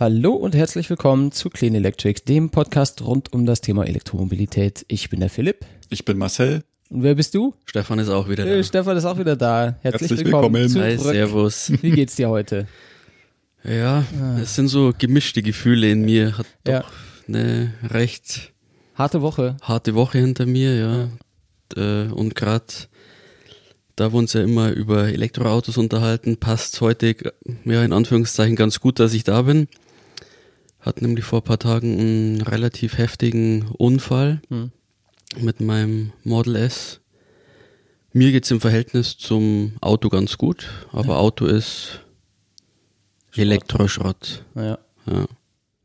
Hallo und herzlich willkommen zu Clean Electric, dem Podcast rund um das Thema Elektromobilität. Ich bin der Philipp. Ich bin Marcel. Und wer bist du? Stefan ist auch wieder da. Äh, Stefan ist auch wieder da. Herzlich, Herzlich willkommen. willkommen. Hi, Zurück. servus. Wie geht's dir heute? Ja, es sind so gemischte Gefühle in mir. Hat doch Ja. eine recht Harte Woche. harte Woche hinter mir, ja. Äh, Und gerade da wir uns ja immer über Elektroautos unterhalten, passt heute ja in Anführungszeichen ganz gut, dass ich da bin. Hat nämlich vor ein paar Tagen einen relativ heftigen Unfall Hm. mit meinem Model S. Mir geht's im Verhältnis zum Auto ganz gut, aber Auto ist Elektroschrott. Ja. Ja.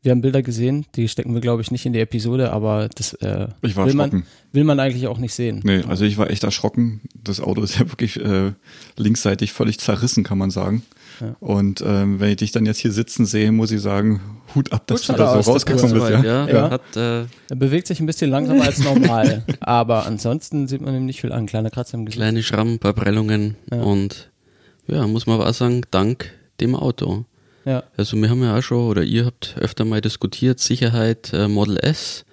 Wir haben Bilder gesehen, die stecken wir, glaube ich, nicht in die Episode, aber das äh, Ich war will, man, will man eigentlich auch nicht sehen. Nee, also ich war echt erschrocken. Das Auto ist ja wirklich äh, linksseitig völlig zerrissen, kann man sagen. Ja. Und ähm, wenn ich dich dann jetzt hier sitzen sehe, muss ich sagen, Hut ab, dass Gut du da aus, so das rausgekommen bist. Ja. ja. Ja. Hat, äh, Er bewegt sich ein bisschen langsamer als normal, aber ansonsten sieht man ihm nicht viel an. Kleiner Kratzer im Gesicht. kleine Schrammen, ein paar Prellungen Ja. und ja, muss man aber auch sagen, dank dem Auto. Ja. Also wir haben ja auch schon, oder ihr habt öfter mal diskutiert, Sicherheit äh, Model S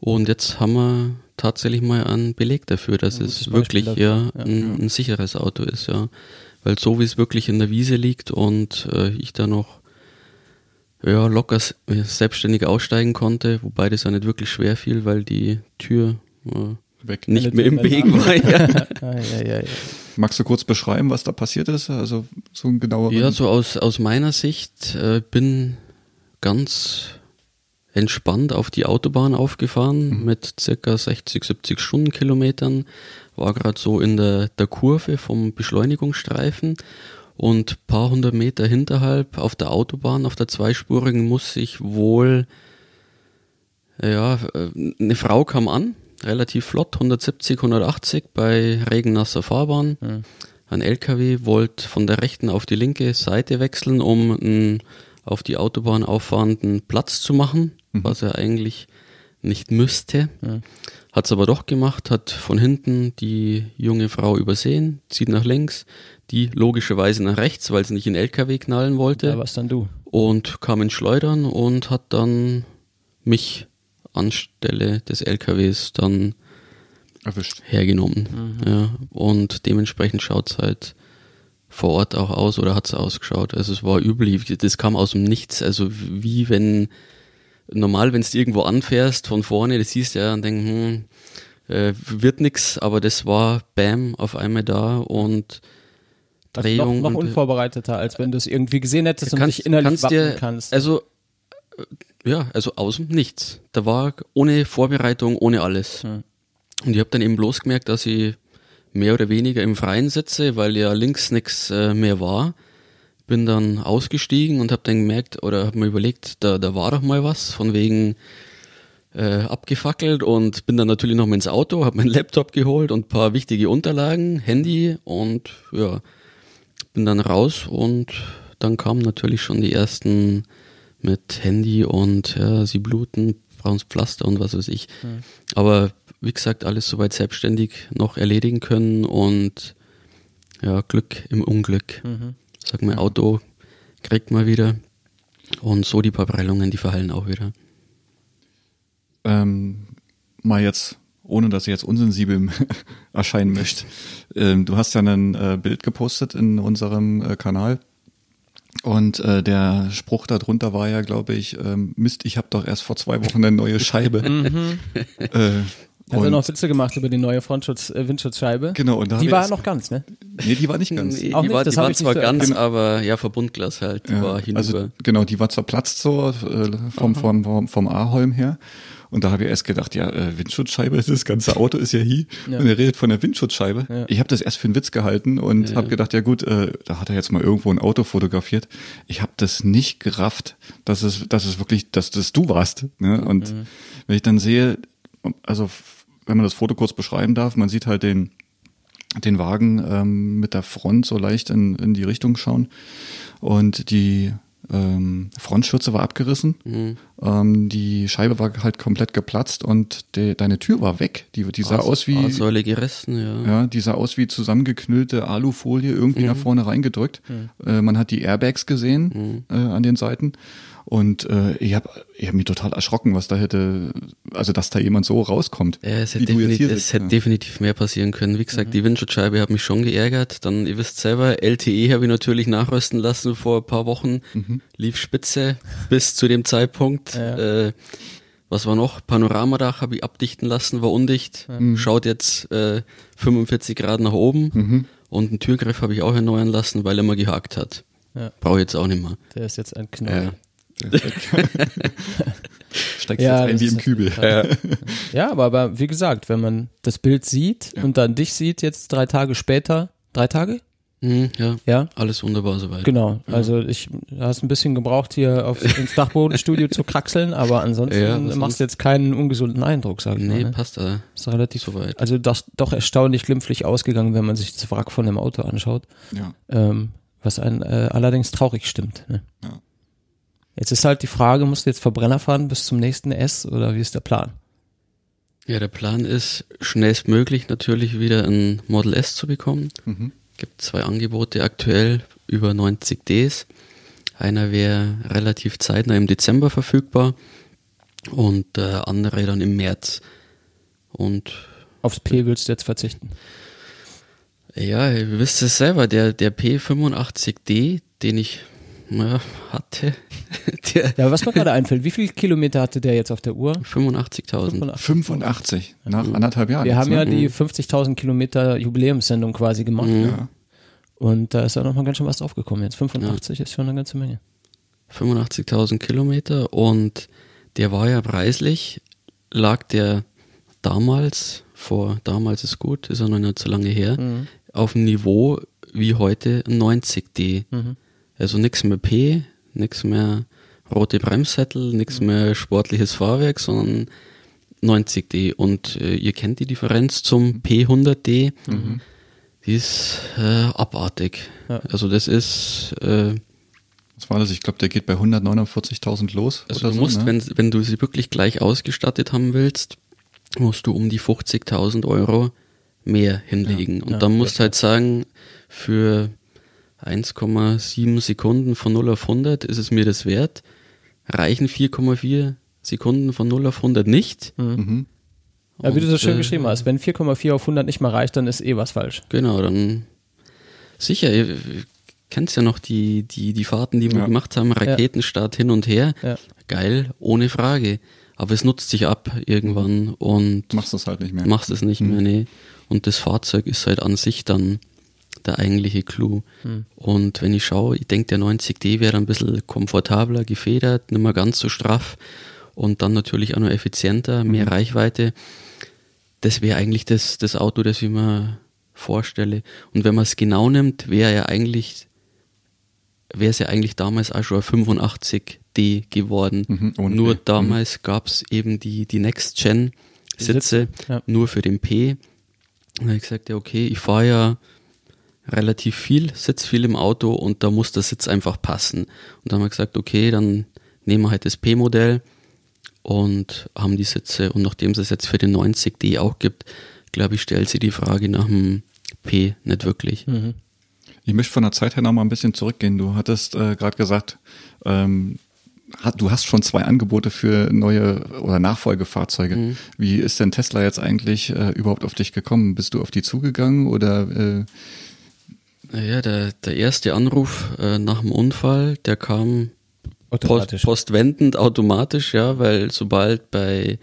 und jetzt haben wir tatsächlich mal einen Beleg dafür, dass Ein es wirklich ja, dafür, ja. ein, ein sicheres Auto ist, ja. Weil so wie es wirklich in der Wiese liegt und äh, ich da noch ja, locker äh, selbstständig aussteigen konnte, wobei das ja nicht wirklich schwer fiel, weil die Tür äh, Weg. nicht mehr im Weg war. Ja. Ah, ja, ja, ja. Magst du kurz beschreiben, was da passiert ist? Also so ein genauer. Ja, so aus, aus meiner Sicht äh, bin ganz entspannt auf die Autobahn aufgefahren mit circa 60, 70 Stundenkilometern. War gerade so in der, der Kurve vom Beschleunigungsstreifen und paar hundert Meter hinterhalb auf der Autobahn, auf der zweispurigen, muss ich wohl, ja, eine Frau kam an, relativ flott, 170, 180 bei regennasser Fahrbahn. Hm. Ein LKW wollte von der rechten auf die linke Seite wechseln, um einen auf die Autobahn auffahrenden Platz zu machen, was er eigentlich nicht müsste. Ja. Hat es aber doch gemacht, hat von hinten die junge Frau übersehen, zieht nach links, die logischerweise nach rechts, weil sie nicht in den LKW knallen wollte Da warst dann du. und kam ins Schleudern und hat dann mich anstelle des LKWs dann erwischt. hergenommen. Ja, und dementsprechend schaut's halt vor Ort auch aus oder hat's ausgeschaut. Also es war übel, das kam aus dem Nichts. Also wie wenn normal, wenn du irgendwo anfährst von vorne, das siehst du ja und denkst, hm, äh, wird nix, aber das war Bam auf einmal da und Drehung. noch, noch und, unvorbereiteter, als wenn du es irgendwie gesehen hättest und kannst- dich innerlich kannst wappnen dir- kannst. Also äh, ja, also aus dem Nichts. Da war ohne Vorbereitung, ohne alles. Hm. Und ich habe dann eben bloß gemerkt, dass ich mehr oder weniger im Freien sitze, weil ja links nichts äh, mehr war. Bin dann ausgestiegen und habe dann gemerkt oder habe mir überlegt, da, da war doch mal was von wegen äh, abgefackelt und bin dann natürlich noch mal ins Auto, habe meinen Laptop geholt und paar wichtige Unterlagen, Handy und ja, bin dann raus und dann kamen natürlich schon die ersten mit Handy und ja, sie bluten, brauchen Pflaster und was weiß ich. Aber wie gesagt, alles soweit selbstständig noch erledigen können und ja, Glück im Unglück. Sag mal, Auto kriegt man wieder und so die paar Prellungen, die verheilen auch wieder. ähm, mal jetzt, ohne dass ich jetzt unsensibel erscheinen möchte. Ähm, du hast ja ein äh, Bild gepostet in unserem äh, Kanal. Und äh, der Spruch darunter war ja, glaube ich, ähm, Mist, ich habe doch erst vor zwei Wochen eine neue Scheibe. äh, Hat er noch Witze gemacht über die neue Frontschutz, äh, Windschutzscheibe? Genau, und da Die war noch ganz, ne? Nee, die war nicht ganz. Nee, Auch die nicht, war, das die war zwar so ganz, erkannt. aber ja, Verbundglas halt, die Ja, war hinüber. also genau, die war zerplatzt so äh, vom, vom, vom, vom A-Holm her. Und da habe ich erst gedacht, ja, äh, Windschutzscheibe, das ganze Auto ist ja hier. Ja. Und er redet von der Windschutzscheibe. Ja. Ich habe das erst für einen Witz gehalten und Ja. habe gedacht, ja gut, äh, da hat er jetzt mal irgendwo ein Auto fotografiert. Ich habe das nicht gerafft, dass es, dass es wirklich, dass das du warst. Ne? Und wenn ich dann sehe, also wenn man das Foto kurz beschreiben darf, man sieht halt den den Wagen ähm, mit der Front so leicht in, in die Richtung schauen und die ähm, Frontschürze war abgerissen, Mhm. Ähm, die Scheibe war halt komplett geplatzt und de, deine Tür war weg. Die, die sah A- aus wie A-Säule gerissen, ja. ja, die sah aus wie zusammengeknüllte Alufolie irgendwie nach vorne reingedrückt. Äh, man hat die Airbags gesehen äh, an den Seiten Und äh, ich habe ich hab mich total erschrocken, was da hätte, also dass da jemand so rauskommt. Ja, es wie hätte, definitiv, hier es sitzt, hätte ja. definitiv mehr passieren können. Wie gesagt, die Windschutzscheibe hat mich schon geärgert. Dann, ihr wisst selber, LTE habe ich natürlich nachrüsten lassen vor ein paar Wochen. Lief spitze bis zu dem Zeitpunkt. Ja. Äh, was war noch? Panoramadach habe ich abdichten lassen, war undicht. Schaut jetzt äh, 45 Grad nach oben. Und einen Türgriff habe ich auch erneuern lassen, weil er mal gehakt hat. Ja. Brauche ich jetzt auch nicht mehr. Der ist jetzt ein Knoll. Ja. Steckst Ja, jetzt ein wie im Kübel. Ja, aber, aber wie gesagt, wenn man das Bild sieht und dann dich sieht, jetzt drei Tage später, drei Tage? Mhm, ja, Ja, alles wunderbar soweit. genau. Also ich hast ein bisschen gebraucht, hier auf, ins Dachbodenstudio zu kraxeln, aber ansonsten Ja, machst du jetzt keinen ungesunden Eindruck, sag ich Nee, mal. Ne? passt da. Ist relativ Soweit. Also das doch erstaunlich glimpflich ausgegangen, wenn man sich das Wrack von dem Auto anschaut. Ja. Ähm, was einen äh, allerdings traurig stimmt. Ne? Ja. Jetzt ist halt die Frage, musst du jetzt Verbrenner fahren bis zum nächsten S oder wie ist der Plan? Ja, der Plan ist, schnellstmöglich natürlich wieder ein Model S zu bekommen. Mhm. Gibt zwei Angebote aktuell über 90 Ds. Einer wäre relativ zeitnah im Dezember verfügbar und der andere dann im März. Und Aufs P willst du jetzt verzichten? ja, ihr wisst es selber, der, der P85D, den ich hatte, der Ja, was mir gerade einfällt, wie viele Kilometer hatte der jetzt auf der Uhr? 85.000. 85 nach anderthalb Jahren. Wir haben ja ne? die 50.000 Kilometer Jubiläumssendung quasi gemacht. Ja. Und da ist ja noch mal ganz schön was draufgekommen. Jetzt 85 ist schon eine ganze Menge. 85.000 Kilometer und der war ja preislich, lag der damals, vor damals ist gut, ist ja noch nicht so lange her, auf dem Niveau wie heute ein 90D. Also nichts mehr P, nichts mehr rote Bremssättel, nichts mehr sportliches Fahrwerk, sondern 90D. Und äh, ihr kennt die Differenz zum P100D, die ist äh, abartig. Ja. Also das ist... Äh, Was war das? Ich glaube, der geht bei 149.000 los. Also du so, musst, ne? wenn, wenn du sie wirklich gleich ausgestattet haben willst, musst du um die 50.000 Euro mehr hinlegen. Und ja, dann musst du halt sagen, für 1,7 Sekunden von 0 auf 100 ist es mir das wert. Reichen 4,4 Sekunden von 0 auf 100 nicht. Mhm. Ja, wie du so schön äh, geschrieben hast, wenn 4,4 auf 100 nicht mehr reicht, dann ist eh was falsch. Genau, dann sicher, ihr kennt ja noch die, die, die Fahrten, die wir Ja. gemacht haben, Raketenstart hin und her. Ja. Geil, ohne Frage. Aber es nutzt sich ab irgendwann und Machst es halt nicht mehr. machst es nicht mehr, nee. Und das Fahrzeug ist halt an sich dann der eigentliche Clou. Und wenn ich schaue, ich denke, der 90D wäre ein bisschen komfortabler, gefedert, nicht mehr ganz so straff und dann natürlich auch noch effizienter, mehr Reichweite. Das wäre eigentlich das, das Auto, das ich mir vorstelle. Und wenn man es genau nimmt, wäre ja eigentlich, wäre es ja eigentlich damals auch schon ein 85D geworden. Mhm, Nur P. damals gab es eben die, die Next Gen Sitze, ja. nur für den P. Und da habe ich gesagt, ja okay, ich fahre ja relativ viel, sitze viel im Auto und da muss der Sitz einfach passen. Und dann haben wir gesagt, okay, dann nehmen wir halt das P-Modell und haben die Sitze. Und nachdem es es jetzt für den 90D auch gibt, glaube ich, stellt sie die Frage nach dem P nicht wirklich. Ich möchte von der Zeit her noch mal ein bisschen zurückgehen. Du hattest äh, gerade gesagt, ähm, hat, du hast schon zwei Angebote für neue oder Nachfolgefahrzeuge. Mhm. Wie ist denn Tesla jetzt eigentlich äh, überhaupt auf dich gekommen? Bist du auf die zugegangen oder äh, Ja, der, der erste Anruf äh, nach dem Unfall, der kam post, postwendend automatisch, ja, weil sobald bei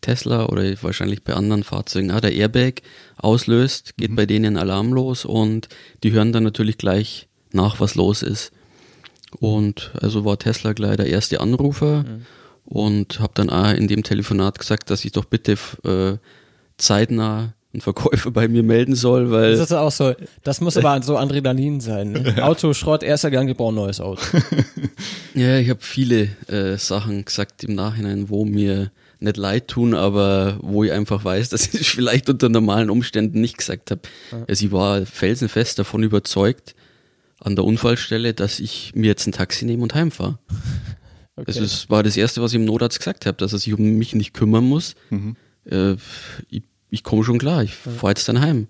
Tesla oder wahrscheinlich bei anderen Fahrzeugen auch der Airbag auslöst, geht bei denen ein Alarm los und die hören dann natürlich gleich nach, was los ist. Und also war Tesla gleich der erste Anrufer und habe dann auch in dem Telefonat gesagt, dass ich doch bitte äh, zeitnah einen Verkäufer bei mir melden soll, weil Das ist auch so, das muss aber so Adrenalin sein. Ne? Auto, Schrott, erster Gang, ich brauche ein neues Auto. Ja, ich habe viele äh, Sachen gesagt im Nachhinein, wo mir nicht leid tun, aber wo ich einfach weiß, dass ich es vielleicht unter normalen Umständen nicht gesagt habe. Also ich war felsenfest davon überzeugt an der Unfallstelle, dass ich mir jetzt ein Taxi nehme und heimfahre. Okay. Das ist, war das Erste, was ich im Notarzt gesagt habe, dass er sich um mich nicht kümmern muss. Äh, ich ich komme schon klar, ich fahre jetzt dann heim.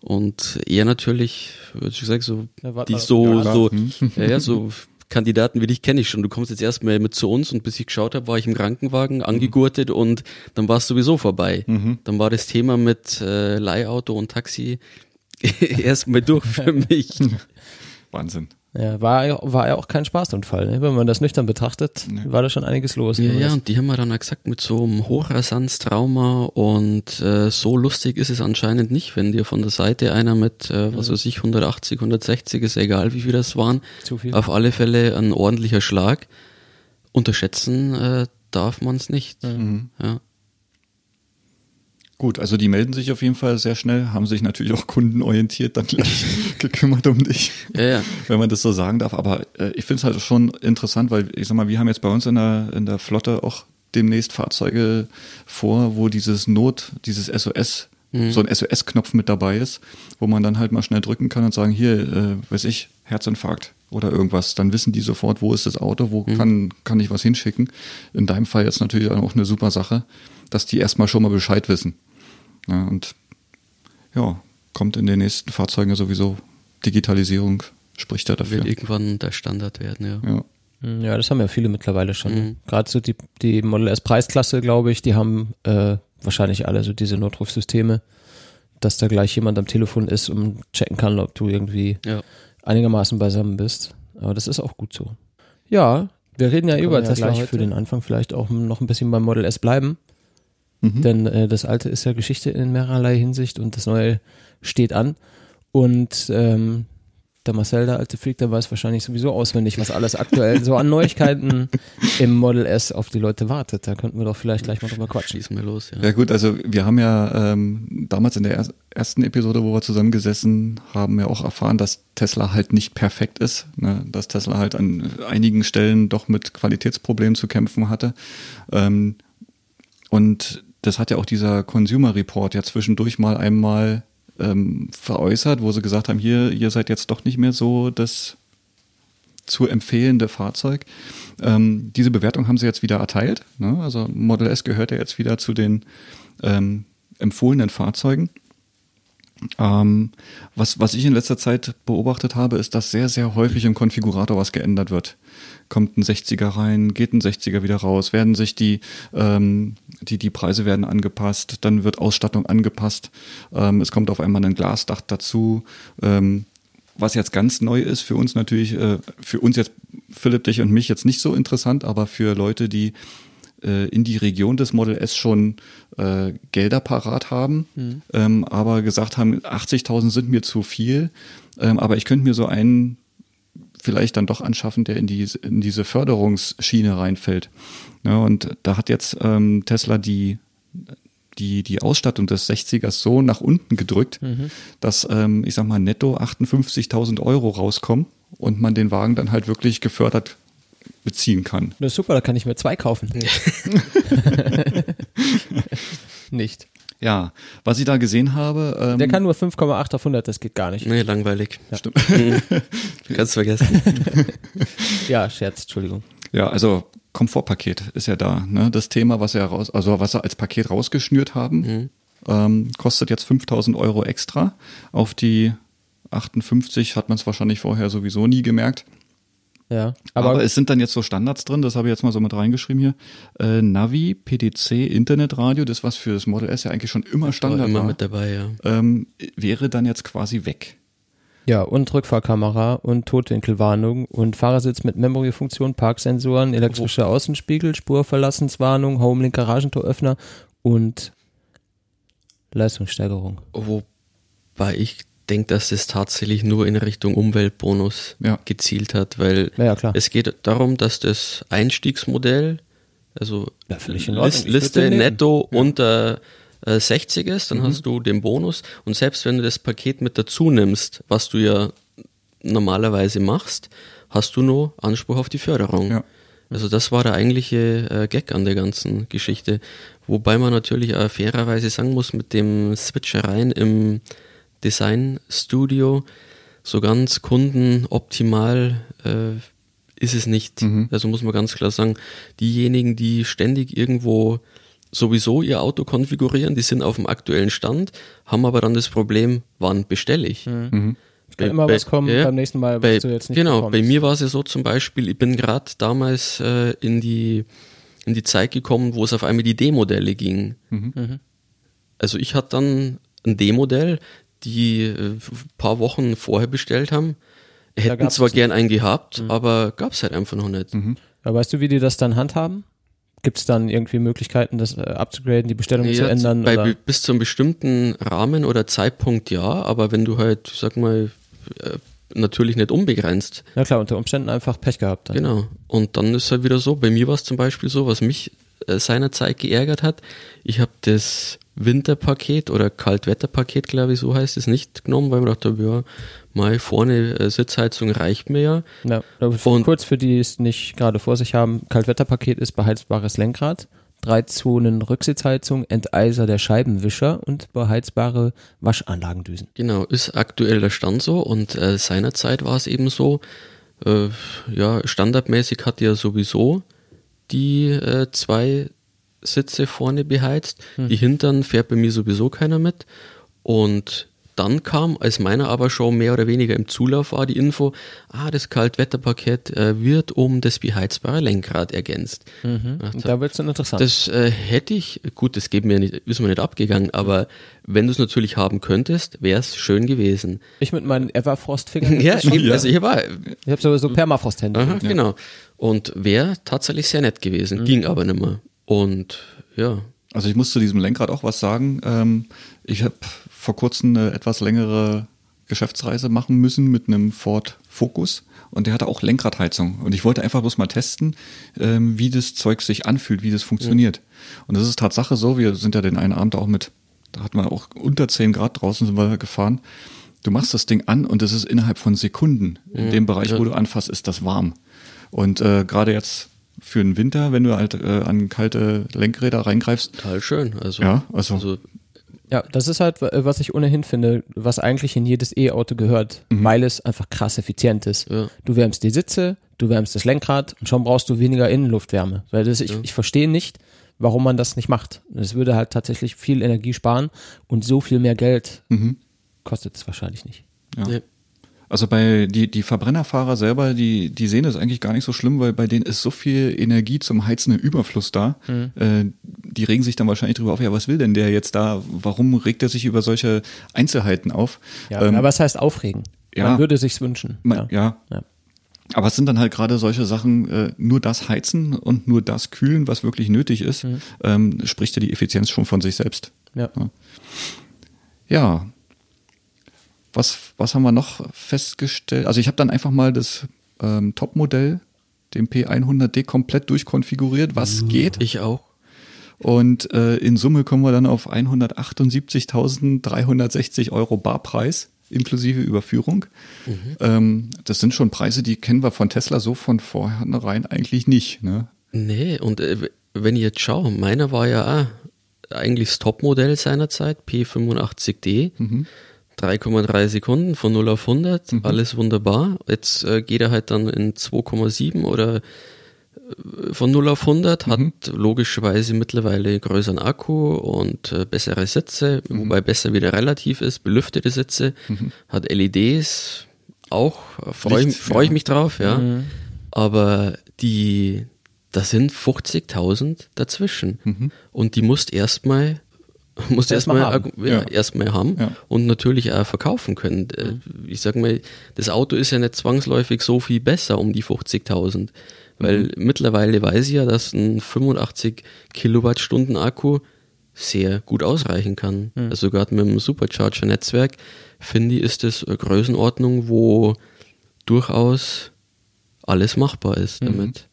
Und er natürlich, wie du gesagt, so, Ja, die so, Ja, so, hm. ja, ja, so Kandidaten wie dich kenne ich schon. Du kommst jetzt erstmal mit zu uns und bis ich geschaut habe, war ich im Krankenwagen angegurtet und dann war es sowieso vorbei. Mhm. Dann war das Thema mit äh, Leihauto und Taxi erstmal durch für mich. Wahnsinn. Ja, war, ja- war ja auch kein Spaßunfall. Ne? Wenn man das nüchtern betrachtet, war da schon einiges los. Ja, ja, und die haben mir dann auch gesagt, mit so einem Hochrasanztrauma und äh, so lustig ist es anscheinend nicht, wenn dir von der Seite einer mit, äh, was weiß ich, 180, 160, ist egal wie viel das waren, Zu viel. auf alle Fälle ein ordentlicher Schlag. Unterschätzen äh, darf man es nicht. Mhm. Ja. Gut, also die melden sich auf jeden Fall sehr schnell, haben sich natürlich auch kundenorientiert dann gleich gekümmert um dich, Ja, ja. wenn man das so sagen darf. Aber äh, ich finde es halt schon interessant, weil ich sag mal, wir haben jetzt bei uns in der, in der Flotte auch demnächst Fahrzeuge vor, wo dieses Not, dieses SOS, so ein SOS-Knopf mit dabei ist, wo man dann halt mal schnell drücken kann und sagen, hier, äh, weiß ich, Herzinfarkt oder irgendwas. Dann wissen die sofort, wo ist das Auto, wo kann, kann ich was hinschicken. In deinem Fall jetzt natürlich auch eine super Sache, dass die erstmal schon mal Bescheid wissen. Ja, und ja, kommt in den nächsten Fahrzeugen ja sowieso Digitalisierung, spricht da dafür. Wird irgendwann der Standard werden, ja. Ja. Hm, Ja, das haben ja viele mittlerweile schon. Mhm. Gerade so die, die Model S Preisklasse, glaube ich, die haben äh, wahrscheinlich alle so diese Notrufsysteme, dass da gleich jemand am Telefon ist und checken kann, ob du irgendwie Ja. einigermaßen beisammen bist. Aber das ist auch gut so. Ja, wir reden ja über wir ja Tesla gleich heute. für für den Anfang vielleicht auch noch ein bisschen beim Model S bleiben. Denn äh, das alte ist ja Geschichte in mehrerlei Hinsicht und das neue steht an. Und ähm, der Marcel, der alte Freak, der weiß wahrscheinlich sowieso auswendig, was alles aktuell so an Neuigkeiten im Model S auf die Leute wartet. Da könnten wir doch vielleicht gleich mal drüber quatschen. Schießen wir los, ja. Ja gut, also wir haben ja ähm, damals in der er ersten Episode, wo wir zusammengesessen haben, ja auch erfahren, dass Tesla halt nicht perfekt ist, ne? dass Tesla halt an einigen Stellen doch mit Qualitätsproblemen zu kämpfen hatte. Ähm, und das hat ja auch dieser Consumer Report ja zwischendurch mal einmal ähm, veräußert, wo sie gesagt haben, hier, ihr seid jetzt doch nicht mehr so das zu empfehlende Fahrzeug. Ähm, diese Bewertung haben sie jetzt wieder erteilt. Ne? Also Model S gehört ja jetzt wieder zu den ähm, empfohlenen Fahrzeugen. Ähm, was, was ich in letzter Zeit beobachtet habe, ist, dass sehr, sehr häufig im Konfigurator was geändert wird. Kommt ein 60er rein, geht ein 60er wieder raus, werden sich die, ähm, die, die Preise werden angepasst, dann wird Ausstattung angepasst, ähm, es kommt auf einmal ein Glasdach dazu. Ähm, was jetzt ganz neu ist für uns natürlich, äh, für uns jetzt, Philipp, dich und mich jetzt nicht so interessant, aber für Leute, die in die Region des Model S schon äh, Gelder parat haben, ähm, aber gesagt haben, 80.000 sind mir zu viel, ähm, aber ich könnte mir so einen vielleicht dann doch anschaffen, der in, die, in diese Förderungsschiene reinfällt. Ja, und da hat jetzt ähm, Tesla die, die, die Ausstattung des 60ers so nach unten gedrückt, dass, ähm, ich sag mal, netto 58.000 Euro rauskommen und man den Wagen dann halt wirklich gefördert beziehen kann. Das ist super, da kann ich mir zwei kaufen. Nicht. Ja, was ich da gesehen habe, ähm, Der kann nur 5,8 auf 100, das geht gar nicht. Nee, langweilig. stimmt. Kannst vergessen. Ja, Scherz, Entschuldigung. Ja, also Komfortpaket ist ja da. Ne? Das Thema, was sie raus, also was sie als Paket rausgeschnürt haben, ähm, kostet jetzt 5000 Euro extra. Auf die 58 hat man es wahrscheinlich vorher sowieso nie gemerkt. Ja, Aber, aber, es sind dann jetzt so Standards drin, das habe ich jetzt mal so mit reingeschrieben hier. Äh, Navi, PDC, Internetradio, das was für das Model S ja eigentlich schon immer War Standard immer war, mit dabei, ja. ähm, wäre dann jetzt quasi weg. ja, und Rückfahrkamera und Totwinkelwarnung und Fahrersitz mit Memory-Funktion, Parksensoren, elektrische Außenspiegel, Spurverlassenswarnung, Homelink Garagentoröffner und Leistungssteigerung. Wobei ich denke, dass es tatsächlich nur in Richtung Umweltbonus Ja. gezielt hat, weil Ja, es geht darum, dass das Einstiegsmodell, also Ja. List, Liste netto unter äh, 60 ist, Mhm. dann hast du den Bonus und selbst wenn du das Paket mit dazu nimmst, was du ja normalerweise machst, hast du nur Anspruch auf die Förderung. Ja. Also das war der eigentliche äh, Gag an der ganzen Geschichte. Wobei man natürlich auch fairerweise sagen muss, mit dem Switchereien im Designstudio, so ganz kundenoptimal äh, ist es nicht. Also muss man ganz klar sagen, diejenigen, die ständig irgendwo sowieso ihr Auto konfigurieren, die sind auf dem aktuellen Stand, haben aber dann das Problem, wann bestelle ich? kann immer bei- was kommen, ja, beim nächsten Mal bei, du jetzt nicht Genau, bekommen. bei mir war es ja so zum Beispiel, ich bin gerade damals äh, in die in die Zeit gekommen, wo es auf einmal die D-Modelle ging. Mhm. Also ich hatte dann ein D-Modell, die äh, ein paar Wochen vorher bestellt haben. Hätten zwar gern einen gehabt, Mhm. aber gab es halt einfach noch nicht. Ja, weißt du, wie die das dann handhaben? Gibt es dann irgendwie Möglichkeiten, das äh, abzugraden, die Bestellung zu Ja, ändern? bei, oder? bis zu einem bestimmten Rahmen oder Zeitpunkt ja, aber wenn du halt, sag mal, äh, natürlich nicht unbegrenzt, Na klar, unter Umständen einfach Pech gehabt. Dann. Genau. Und dann ist halt wieder so, bei mir war es zum Beispiel so, was mich äh, seinerzeit geärgert hat, ich habe das Winterpaket oder Kaltwetterpaket, glaube ich, so heißt es, nicht genommen, weil mir dachte, ja, mal vorne äh, Sitzheizung reicht mir ja. Ja, Und- kurz für die, die es nicht gerade vor sich haben, Kaltwetterpaket ist beheizbares Lenkrad, drei Zonen Rücksitzheizung, Enteiser der Scheibenwischer und beheizbare Waschanlagendüsen. Genau, ist aktuell der Stand so und äh, seinerzeit war es eben so, äh, ja, standardmäßig hat ja sowieso die äh, zwei Sitze vorne beheizt, die hinteren fährt bei mir sowieso keiner mit und dann kam, als meiner aber schon mehr oder weniger im Zulauf war, die Info, ah, das Kaltwetterpaket äh, wird um das beheizbare Lenkrad ergänzt. Dachte, Und da wird es dann interessant. das äh, hätte ich, gut, das geht mir nicht, ist mir nicht abgegangen, aber wenn du es natürlich haben könntest, wäre es schön gewesen. ich mit meinen Everfrost-Fingern. Ja, schon- eben, also ich war, ich habe sowieso Permafrost-Hände. aha, genau. Und wäre tatsächlich sehr nett gewesen, ging aber nicht mehr. Und ja, Also ich muss zu diesem Lenkrad auch was sagen. Ähm, ich habe vor kurzem eine etwas längere Geschäftsreise machen müssen mit einem Ford Focus und der hatte auch Lenkradheizung. Und ich wollte einfach bloß mal testen, ähm, wie das Zeug sich anfühlt, wie das funktioniert. Und das ist Tatsache so, wir sind ja den einen Abend auch mit, da hatten wir auch unter 10 Grad draußen sind wir gefahren. Du machst das Ding an und es ist innerhalb von Sekunden. In dem Bereich, wo du anfasst, ist das warm. Und äh, gerade jetzt für den Winter, wenn du halt äh, an kalte Lenkräder reingreifst, total schön. Also, Ja, also- also Ja, das ist halt, wa- was ich ohnehin finde, was eigentlich in jedes E-Auto gehört, weil es einfach krass effizient ist. Ja. Du wärmst die Sitze, du wärmst das Lenkrad und schon brauchst du weniger Innenluftwärme. Weil das, ich, ich verstehe nicht, warum man das nicht macht. Es würde halt tatsächlich viel Energie sparen und so viel mehr Geld kostet es wahrscheinlich nicht. Ja. ja. Also bei die, die Verbrennerfahrer selber, die, die sehen das eigentlich gar nicht so schlimm, weil bei denen ist so viel Energie zum Heizen im Überfluss da. Äh, die regen sich dann wahrscheinlich drüber auf, ja, was will denn der jetzt da? Warum regt er sich über solche Einzelheiten auf? Ja, Ähm, aber was heißt aufregen? ja. Man würde sich's wünschen. man, ja. Ja. Aber es sind dann halt gerade solche Sachen, äh, nur das Heizen und nur das Kühlen, was wirklich nötig ist, ähm, spricht ja die Effizienz schon von sich selbst. Ja. Ja. Was, was haben wir noch festgestellt? Also ich habe dann einfach mal das ähm, Topmodell, den P100D, komplett durchkonfiguriert, was geht. ich auch. Und äh, in Summe kommen wir dann auf 178.360 Euro Barpreis inklusive Überführung. Ähm, das sind schon Preise, die kennen wir von Tesla so von vornherein eigentlich nicht. Ne? Nee, und äh, wenn ich jetzt schaue, meiner war ja auch eigentlich das Topmodell seinerzeit, P85D. 3,3 Sekunden von 0 auf 100, alles wunderbar. Jetzt äh, geht er halt dann in 2,7 oder äh, von 0 auf 100, hat logischerweise mittlerweile größeren Akku und äh, bessere Sitze, wobei besser wieder relativ ist, belüftete Sitze, hat LEDs, auch freue ich, freu ich ja. mich drauf, ja. Aber die, das sind 50.000 dazwischen. Und die musst erstmal musst Erstmal erstmal haben. ja, Ja. erstmal haben Ja. und natürlich auch verkaufen können. Äh, Ich sag mal, das Auto ist ja nicht zwangsläufig so viel besser um die 50.000, weil mittlerweile weiß ich ja, dass ein 85 Kilowattstunden Akku sehr gut ausreichen kann. Also gerade mit dem Supercharger-Netzwerk finde ich, ist das eine Größenordnung, wo durchaus alles machbar ist damit.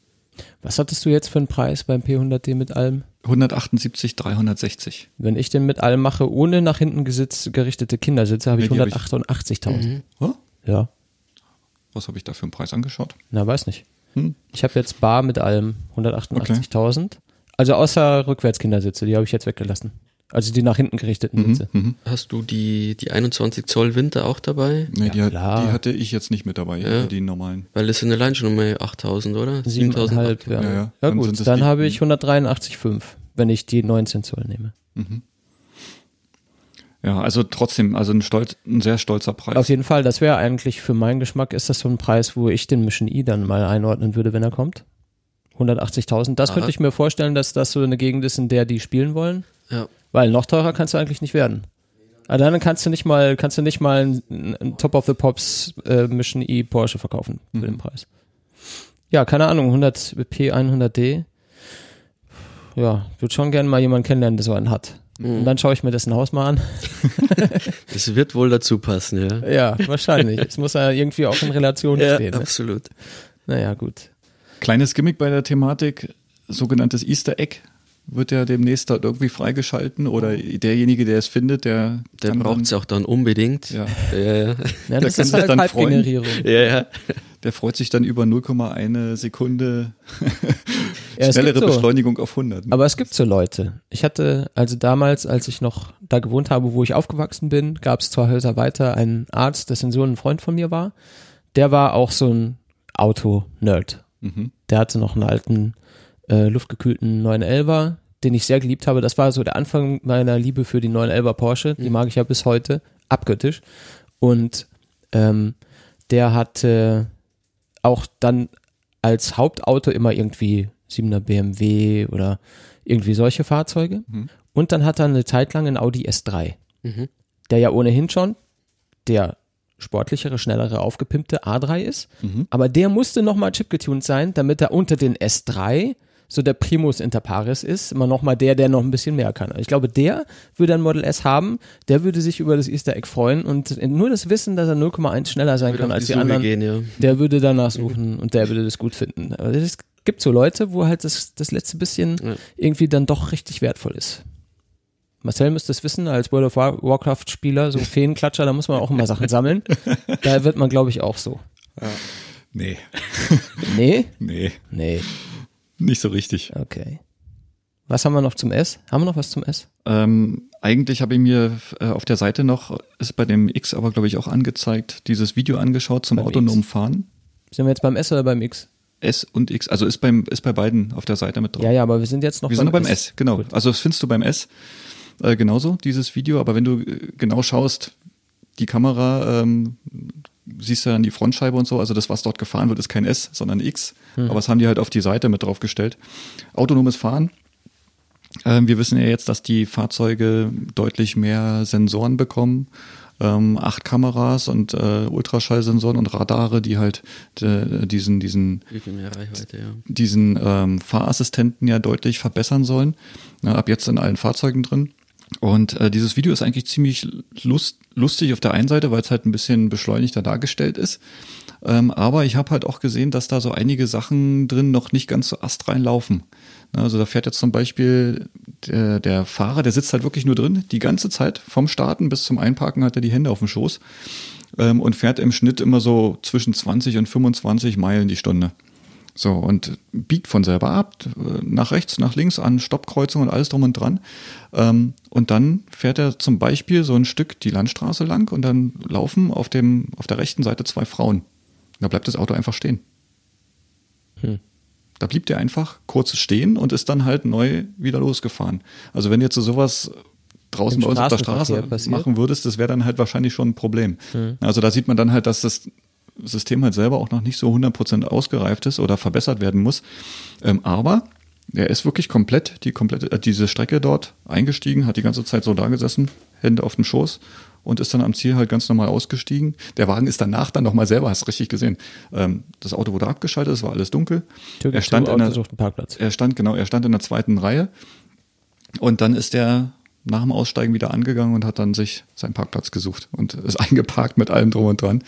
Was hattest du jetzt für einen Preis beim P100D mit allem? 178,360. Wenn ich den mit allem mache, ohne nach hinten gesitz, gerichtete Kindersitze, habe ich Nee, die hab ich- 188.000. Oh? Ja, Was habe ich da für einen Preis angeschaut? na, weiß nicht. Hm. Ich habe jetzt bar mit allem 188.000. Also außer Rückwärtskindersitze, die habe ich jetzt weggelassen. Also die nach hinten gerichteten Mhm, Sitze. Hast du die, die 21 Zoll Winter auch dabei? Nee, Ja, die, die hatte ich jetzt nicht mit dabei, Ja. die normalen. Weil das sind allein schon mal 8000, oder? 7,5, ja. Ja, ja. Ja, gut, dann habe ich 183,5, wenn ich die 19 Zoll nehme. Ja, also trotzdem, also ein, stolz, ein sehr stolzer Preis. Auf jeden Fall, das wäre eigentlich für meinen Geschmack, ist das so ein Preis, wo ich den Mission E dann mal einordnen würde, wenn er kommt. 180.000. Das Aha. könnte ich mir vorstellen, dass das so eine Gegend ist, in der die spielen wollen. Ja. Weil noch teurer kannst du eigentlich nicht werden. Aber dann kannst du nicht mal, kannst du nicht mal ein, ein Top of the Pops äh, Mission E Porsche verkaufen für den Preis. Ja, keine Ahnung, 100 P 100D. Ja, würde schon gerne mal jemanden kennenlernen, der so einen hat. Und dann schaue ich mir dessen Haus mal an. Das wird wohl dazu passen, ja. Ja, wahrscheinlich. Es muss ja irgendwie auch in Relation Ja, stehen. Ne? absolut. Naja, gut. Kleines Gimmick bei der Thematik, sogenanntes Easter Egg wird ja demnächst dort irgendwie freigeschalten oder derjenige, der es findet, der, Der braucht es auch dann unbedingt. Ja. Ja, ja. Ja, Der das kann ist halt dann. Halbgenerierung. ja, ja. der freut sich dann über 0,1 Sekunde Ja, schnellere so. Beschleunigung auf 100. ne? Aber es gibt so Leute. Ich hatte, also damals, als ich noch da gewohnt habe, wo ich aufgewachsen bin, gab es zwei Häuser weiter einen Arzt, dessen Sohn ein Freund von mir war. Der war auch so ein Auto-Nerd. Mhm. Der hatte noch einen alten, äh, luftgekühlten 911er, den ich sehr geliebt habe. Das war so der Anfang meiner Liebe für die 911er Porsche. Die mag ich ja bis heute abgöttisch. Und ähm, der hatte auch dann als Hauptauto immer irgendwie 7er BMW oder irgendwie solche Fahrzeuge. Und dann hat er eine Zeit lang einen Audi S3, Mhm. der ja ohnehin schon der sportlichere, schnellere, aufgepimpte A3 ist. Aber der musste nochmal chipgetuned sein, damit er unter den S3 so der Primus inter pares ist, immer nochmal der, der noch ein bisschen mehr kann. Ich glaube, der würde ein Model S haben, der würde sich über das Easter Egg freuen und nur das Wissen, dass er 0,1 schneller sein kann als die Suche anderen, Gehen, ja. der würde danach suchen und der würde das gut finden. Aber es gibt so Leute, wo halt das, das letzte bisschen Ja. irgendwie dann doch richtig wertvoll ist. Marcel müsste es wissen, als World of War Warcraft-Spieler, so Feenklatscher, da muss man auch immer Sachen sammeln. Da wird man, glaube ich, auch so. Nee, Nee? nee, Nee. Nicht so richtig. Okay. Was haben wir noch zum S? Haben wir noch was zum S? Ähm, eigentlich habe ich mir äh, auf der Seite noch, ist bei dem X aber glaube ich auch angezeigt, dieses Video angeschaut zum Beim autonomen X? Fahren. Sind wir jetzt beim S oder beim X? S und X, also ist beim ist bei beiden auf der Seite mit drauf. Ja, ja, aber wir sind jetzt noch Wir sind noch beim S, genau. Also das findest du beim S äh, genauso, dieses Video. Aber wenn du äh, genau schaust, die Kamera, ähm, siehst du dann die Frontscheibe und so. Also das, was dort gefahren wird, ist kein S, sondern X. Aber das haben die halt auf die Seite mit draufgestellt. Autonomes Fahren. Ähm, wir wissen ja jetzt, dass die Fahrzeuge deutlich mehr Sensoren bekommen. Ähm, acht Kameras und äh, Ultraschallsensoren und Radare, die halt äh, diesen, diesen ja. diesen ähm, Fahrassistenten ja deutlich verbessern sollen. Ja, ab jetzt in allen Fahrzeugen drin. Und äh, dieses Video ist eigentlich ziemlich lust, lustig auf der einen Seite, weil es halt ein bisschen beschleunigter dargestellt ist. Ähm, aber ich habe halt auch gesehen, dass da so einige Sachen drin noch nicht ganz so astrein laufen. Na, Also da fährt jetzt zum Beispiel der, der Fahrer, der sitzt halt wirklich nur drin, die ganze Zeit, vom Starten bis zum Einparken hat er die Hände auf dem Schoß ähm, und fährt im Schnitt immer so zwischen 20 und 25 Meilen die Stunde. So, und biegt von selber ab, nach rechts, nach links, an Stoppkreuzungen und alles drum und dran. Ähm, und dann fährt er zum Beispiel so ein Stück die Landstraße lang und dann laufen auf, dem, auf der rechten Seite zwei Frauen. Da bleibt das Auto einfach stehen. Hm. Da blieb der einfach kurz stehen und ist dann halt neu wieder losgefahren. Also wenn jetzt so sowas draußen bei uns auf der Straße passiert? machen würdest, das wäre dann halt wahrscheinlich schon ein Problem. Also da sieht man dann halt, dass das System halt selber auch noch nicht so 100% ausgereift ist oder verbessert werden muss. Ähm, aber er ist wirklich komplett, die komplette, äh, diese Strecke dort eingestiegen, hat die ganze Zeit so da gesessen, Hände auf dem Schoß und ist dann am Ziel halt ganz normal ausgestiegen. Der Wagen ist danach dann nochmal selber, hast richtig gesehen. Ähm, das Auto wurde abgeschaltet, es war alles dunkel. Er stand in der, Parkplatz. er stand, genau, er stand in der zweiten Reihe und dann ist er nach dem Aussteigen wieder angegangen und hat dann sich seinen Parkplatz gesucht und ist eingeparkt mit allem drum und dran.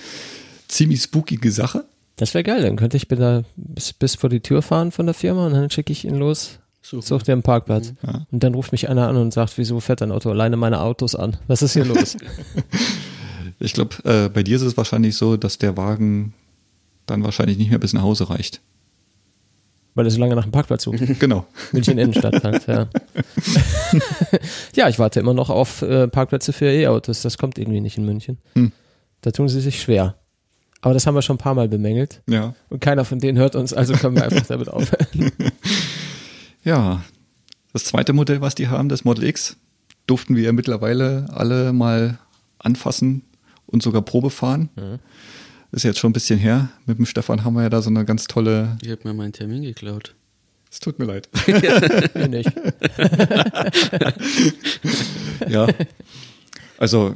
Ziemlich spookige Sache. Das wäre geil, dann könnte ich da bis, bis vor die Tür fahren von der Firma und dann schicke ich ihn los, Suchen. such dir einen Parkplatz. Ja. Und dann ruft mich einer an und sagt, wieso fährt dein Auto alleine meine Autos an? Was ist hier los? Ich glaube, äh, bei dir ist es wahrscheinlich so, dass der Wagen dann wahrscheinlich nicht mehr bis nach Hause reicht. Weil er so lange nach dem Parkplatz sucht. Genau. München Innenstadt halt, ja. ja, ich warte immer noch auf äh, Parkplätze für E-Autos. Das kommt irgendwie nicht in München. Hm. Da tun sie sich schwer. Aber das haben wir schon ein paar Mal bemängelt. Ja. Und keiner von denen hört uns, also können wir einfach damit aufhören. Ja. Das zweite Modell, was die haben, das Model X, durften wir ja mittlerweile alle mal anfassen und sogar Probe fahren. Mhm. Ist jetzt schon ein bisschen her. Mit dem Stefan haben wir ja da so eine ganz tolle. Ich habe mir meinen Termin geklaut. Es tut mir leid. Mir nicht. ja. Also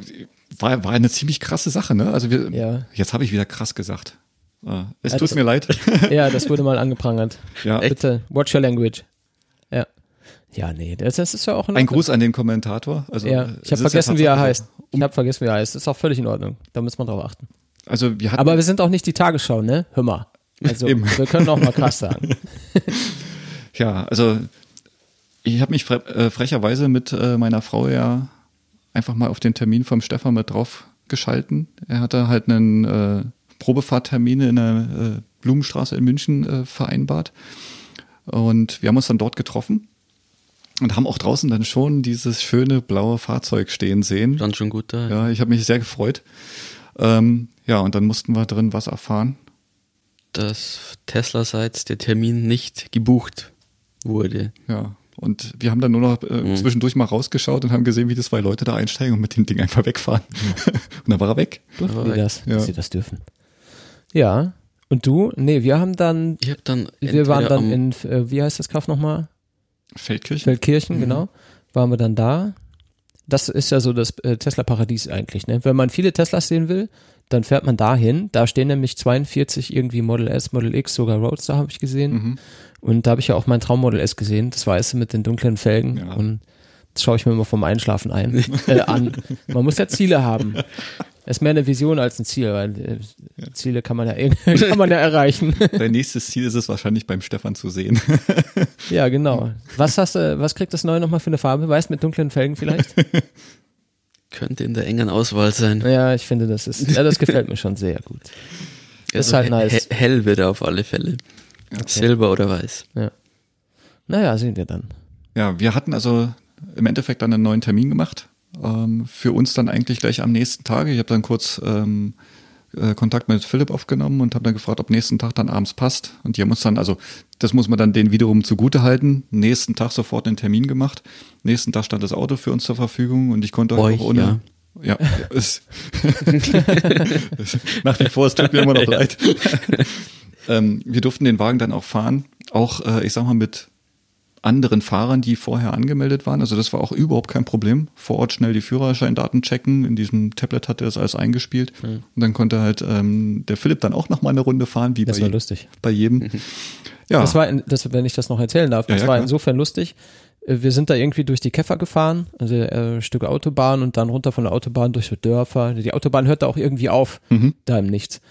war, war eine ziemlich krasse Sache, ne? Also wir, Ja. jetzt habe ich wieder krass gesagt. Äh, Es Ja, tut mir leid. Ja, das wurde mal angeprangert. Ja. Bitte, watch your language. Ja. Ja, nee, das, das ist ja auch in Ein Ordnung. Gruß an den Kommentator. Also, Ja, es ich habe vergessen, wie er heißt. Ich habe vergessen, wie er heißt. Das ist auch völlig in Ordnung. Da muss man drauf achten. Also wir hatten, Aber wir sind auch nicht die Tagesschau, ne? Hör mal. Also, Eben. wir können auch mal krass sagen. ja, also ich habe mich fre äh, frecherweise mit äh, meiner Frau ja einfach mal auf den Termin vom Stefan mit drauf geschalten. Er hatte halt einen äh, Probefahrttermin in der äh, Blumenstraße in München äh, vereinbart. Und wir haben uns dann dort getroffen und haben auch draußen dann schon dieses schöne blaue Fahrzeug stehen sehen. Stand schon gut da. Ja, ich habe mich sehr gefreut. Ähm, ja, und dann mussten wir drin was erfahren. Dass Tesla-seits der Termin nicht gebucht wurde. Ja. Und wir haben dann nur noch äh, zwischendurch mal rausgeschaut und haben gesehen, wie die zwei Leute da einsteigen und mit dem Ding einfach wegfahren. und dann war er weg. Durften die das, Ja. dass sie das dürfen. Ja. Und du? Nee, wir haben dann, Ich habe dann wir waren dann in, äh, wie heißt das Kaff nochmal? Feldkirchen. Feldkirchen, Mhm. genau. Waren wir dann da. Das ist ja so das äh, Tesla-Paradies eigentlich. Ne? Wenn man viele Teslas sehen will, dann fährt man dahin. Da stehen nämlich 42 irgendwie Model S, Model X, sogar Roadster habe ich gesehen. Mhm. Und da habe ich ja auch mein Traummodel S gesehen, das weiße mit den dunklen Felgen. Ja. Und das schaue ich mir immer vom Einschlafen ein, äh, an. Man muss ja Ziele haben. Es ist mehr eine Vision als ein Ziel, weil äh, Ziele kann man ja, irgendwie- kann man ja erreichen. Dein nächstes Ziel ist es wahrscheinlich beim Stefan zu sehen. ja, genau. Was hast du, was kriegt das neue nochmal für eine Farbe? Weißt mit dunklen Felgen vielleicht? könnte in der engen Auswahl sein. Ja, ich finde, das ist, ja, das gefällt mir schon sehr gut. Das ist halt nice. he- Hell wird er auf alle Fälle. Silber oder weiß. Ja. Naja, sehen wir dann. ja, wir hatten also im Endeffekt dann einen neuen Termin gemacht. Ähm, für uns dann eigentlich gleich am nächsten Tag. Ich habe dann kurz ähm, äh, Kontakt mit Philipp aufgenommen und habe dann gefragt, ob nächsten Tag dann abends passt. Und die haben uns dann, also das muss man dann denen wiederum zugute halten, nächsten Tag sofort einen Termin gemacht. Nächsten Tag stand das Auto für uns zur Verfügung und ich konnte Euch, auch ohne. Ja, es, nach wie vor, es tut mir immer noch leid. ähm, wir durften den Wagen dann auch fahren, auch, äh, ich sag mal, mit anderen Fahrern, die vorher angemeldet waren. Also das war auch überhaupt kein Problem. Vor Ort schnell die Führerscheindaten checken. In diesem Tablet hat er das alles eingespielt. Und dann konnte halt ähm, der Philipp dann auch noch mal eine Runde fahren, wie Das bei, war lustig. bei jedem. Ja, Das war, das, wenn ich das noch erzählen darf, Ja, das ja, war klar. insofern lustig. Äh, Wir sind da irgendwie durch die Käfer gefahren, also äh, Stück Autobahn und dann runter von der Autobahn durch so Dörfer. Die Autobahn hört da auch irgendwie auf, Mhm. da im Nichts.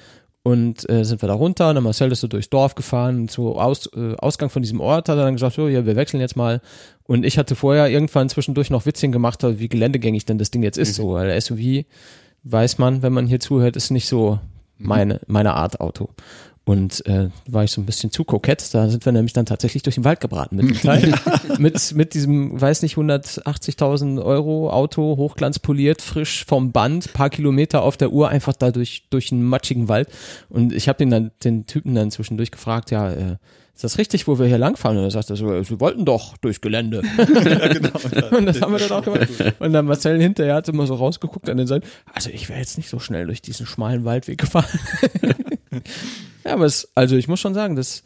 Und äh, sind wir da runter, und dann Marcel ist so durchs Dorf gefahren, und so aus, äh, Ausgang von diesem Ort hat er dann gesagt, so, ja, wir wechseln jetzt mal. Und ich hatte vorher irgendwann zwischendurch noch Witzchen gemacht, wie geländegängig denn das Ding jetzt ist, so, weil SUV, weiß man, wenn man hier zuhört, ist nicht so meine, meine Art Auto. Und äh, war ich so ein bisschen zu kokett. Da sind wir nämlich dann tatsächlich durch den Wald gebraten mit dem Teil. mit, mit diesem, weiß nicht, 180.000 Euro Auto, hochglanzpoliert, frisch vom Band, paar Kilometer auf der Uhr, einfach da durch, durch einen matschigen Wald. Und ich habe den dann, den Typen dann zwischendurch gefragt, ja, äh, ist das richtig, wo wir hier langfahren? Und er sagte so, äh, wir wollten doch durchs Gelände. Und das haben wir dann auch gemacht. Und dann Marcel hinterher hat immer so rausgeguckt an den Seiten. Also ich wäre jetzt nicht so schnell durch diesen schmalen Waldweg gefahren. ja, aber es, also ich muss schon sagen, das,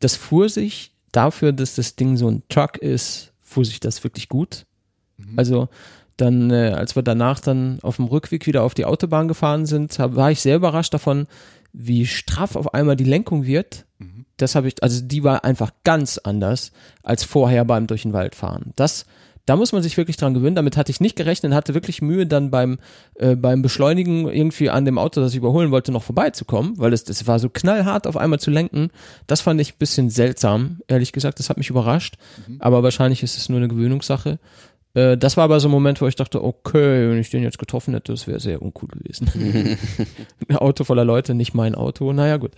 das fuhr sich dafür, dass das Ding so ein Truck ist, fuhr sich das wirklich gut. Also dann, äh, als wir danach dann auf dem Rückweg wieder auf die Autobahn gefahren sind, hab, war ich sehr überrascht davon, wie straff auf einmal die Lenkung wird. Das habe ich, also die war einfach ganz anders als vorher beim durch den Wald fahren. Das, da muss man sich wirklich dran gewöhnen. Damit hatte ich nicht gerechnet, hatte wirklich Mühe, dann beim, äh, beim Beschleunigen irgendwie an dem Auto, das ich überholen wollte, noch vorbeizukommen, weil es, das war so knallhart auf einmal zu lenken. Das fand ich ein bisschen seltsam, ehrlich gesagt. Das hat mich überrascht. Aber wahrscheinlich ist es nur eine Gewöhnungssache. Äh, Das war aber so ein Moment, wo ich dachte, okay, wenn ich den jetzt getroffen hätte, das wäre sehr uncool gewesen. ein Auto voller Leute, nicht mein Auto. Naja, gut.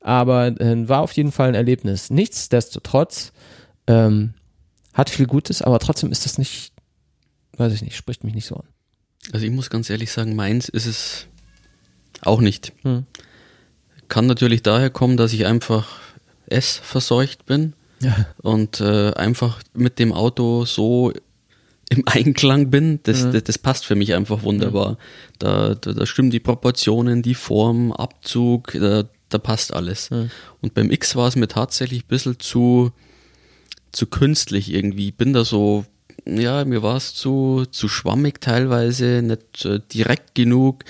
Aber äh, war auf jeden Fall ein Erlebnis. Nichtsdestotrotz ähm, hat viel Gutes, aber trotzdem ist das nicht, weiß ich nicht, spricht mich nicht so an. Also ich muss ganz ehrlich sagen, meins ist es auch nicht. Hm. Kann natürlich daher kommen, dass ich einfach S verseucht bin Ja. und äh, einfach mit dem Auto so im Einklang bin, das, mhm. das, das, passt für mich einfach wunderbar. Mhm. Da, da, da stimmen die Proportionen, die Form, Abzug, da, da passt alles. Mhm. Und beim X war es mir tatsächlich ein bisschen zu, zu künstlich irgendwie. Ich bin da so, ja, mir war es zu, zu schwammig teilweise, nicht äh, direkt genug.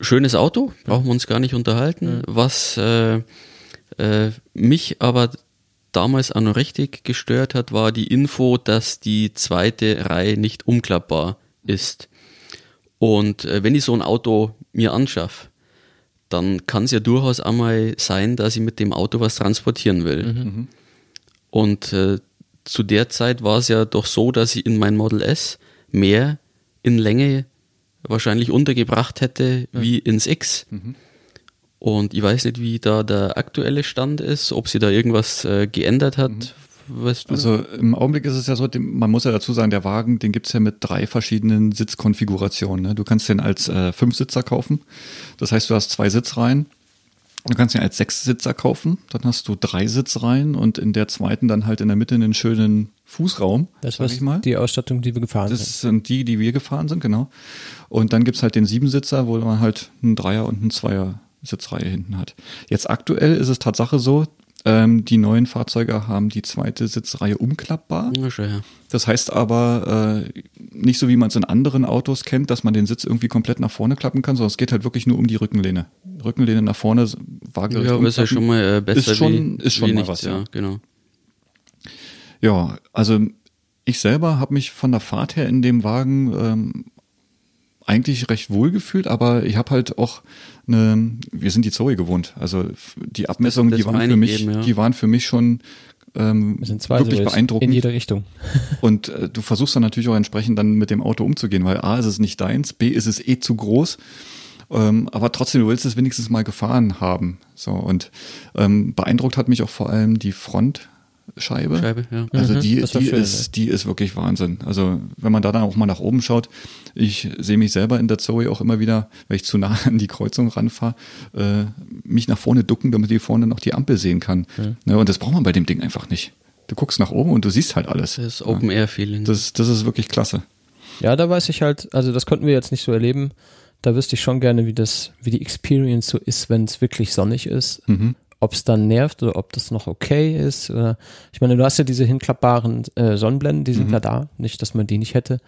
Schönes Auto, brauchen wir uns gar nicht unterhalten. Mhm. Was äh, äh, mich aber damals auch noch richtig gestört hat, war die Info, dass die zweite Reihe nicht umklappbar ist. Und äh, wenn ich so ein Auto mir anschaffe, dann kann es ja durchaus einmal sein, dass ich mit dem Auto was transportieren will. Mhm. Und äh, zu der Zeit war es ja doch so, dass ich in mein Model S mehr in Länge wahrscheinlich untergebracht hätte mhm. wie ins X. Mhm. Und ich weiß nicht, wie da der aktuelle Stand ist, ob sie da irgendwas äh, geändert hat. Mhm. Weißt du? Also im Augenblick ist es ja so, man muss ja dazu sagen, der Wagen, den gibt's ja mit drei verschiedenen Sitzkonfigurationen. Ne? Du kannst den als äh, Fünfsitzer kaufen. Das heißt, du hast zwei Sitzreihen. Du kannst ihn als Sechssitzer kaufen, dann hast du drei Sitzreihen und in der zweiten dann halt in der Mitte einen schönen Fußraum. Das war die Ausstattung, die wir gefahren das sind. Das sind die, die wir gefahren sind, genau. Und dann gibt's halt den Siebensitzer, wo man halt einen Dreier und einen Zweier Sitzreihe hinten hat. Jetzt aktuell ist es Tatsache so, ähm, die neuen Fahrzeuge haben die zweite Sitzreihe umklappbar. Ja, Das heißt aber äh, nicht so, wie man es in anderen Autos kennt, dass man den Sitz irgendwie komplett nach vorne klappen kann, sondern es geht halt wirklich nur um die Rückenlehne. Rückenlehne nach vorne, waagerecht Ja, aber ist ja schon mal äh, besser ist schon, wie, ist schon wie mal nichts, was. Ja, genau. Ja, also ich selber habe mich von der Fahrt her in dem Wagen ähm, eigentlich recht wohl gefühlt, aber ich habe halt auch eine, wir sind die Zoe gewohnt. Also die Abmessungen, die waren für mich, geben, ja. die waren für mich schon ähm, wirklich beeindruckend. In jede Richtung. Und äh, du versuchst dann natürlich auch entsprechend dann mit dem Auto umzugehen, weil A ist es nicht deins, B ist es eh zu groß. Ähm, aber trotzdem, du willst es wenigstens mal gefahren haben. So und ähm, beeindruckt hat mich auch vor allem die Front Scheibe. Scheibe ja. Also mhm, die, die, schön, ist, die ist wirklich Wahnsinn. Also wenn man da dann auch mal nach oben schaut, ich sehe mich selber in der Zoe auch immer wieder, wenn ich zu nah an die Kreuzung ranfahre, äh, mich nach vorne ducken, damit ich vorne noch die Ampel sehen kann. Ja. Ja, und das braucht man bei dem Ding einfach nicht. Du guckst nach oben und du siehst halt alles. Das ist Open-Air-Feeling. Das, das ist wirklich klasse. Ja, da weiß ich halt, also das konnten wir jetzt nicht so erleben. Da wüsste ich schon gerne, wie das, wie die Experience so ist, wenn es wirklich sonnig ist. Mhm ob es dann nervt oder ob das noch okay ist. Oder, ich meine, du hast ja diese hinklappbaren äh, Sonnenblenden, die sind mhm. ja da. Nicht, dass man die nicht hätte.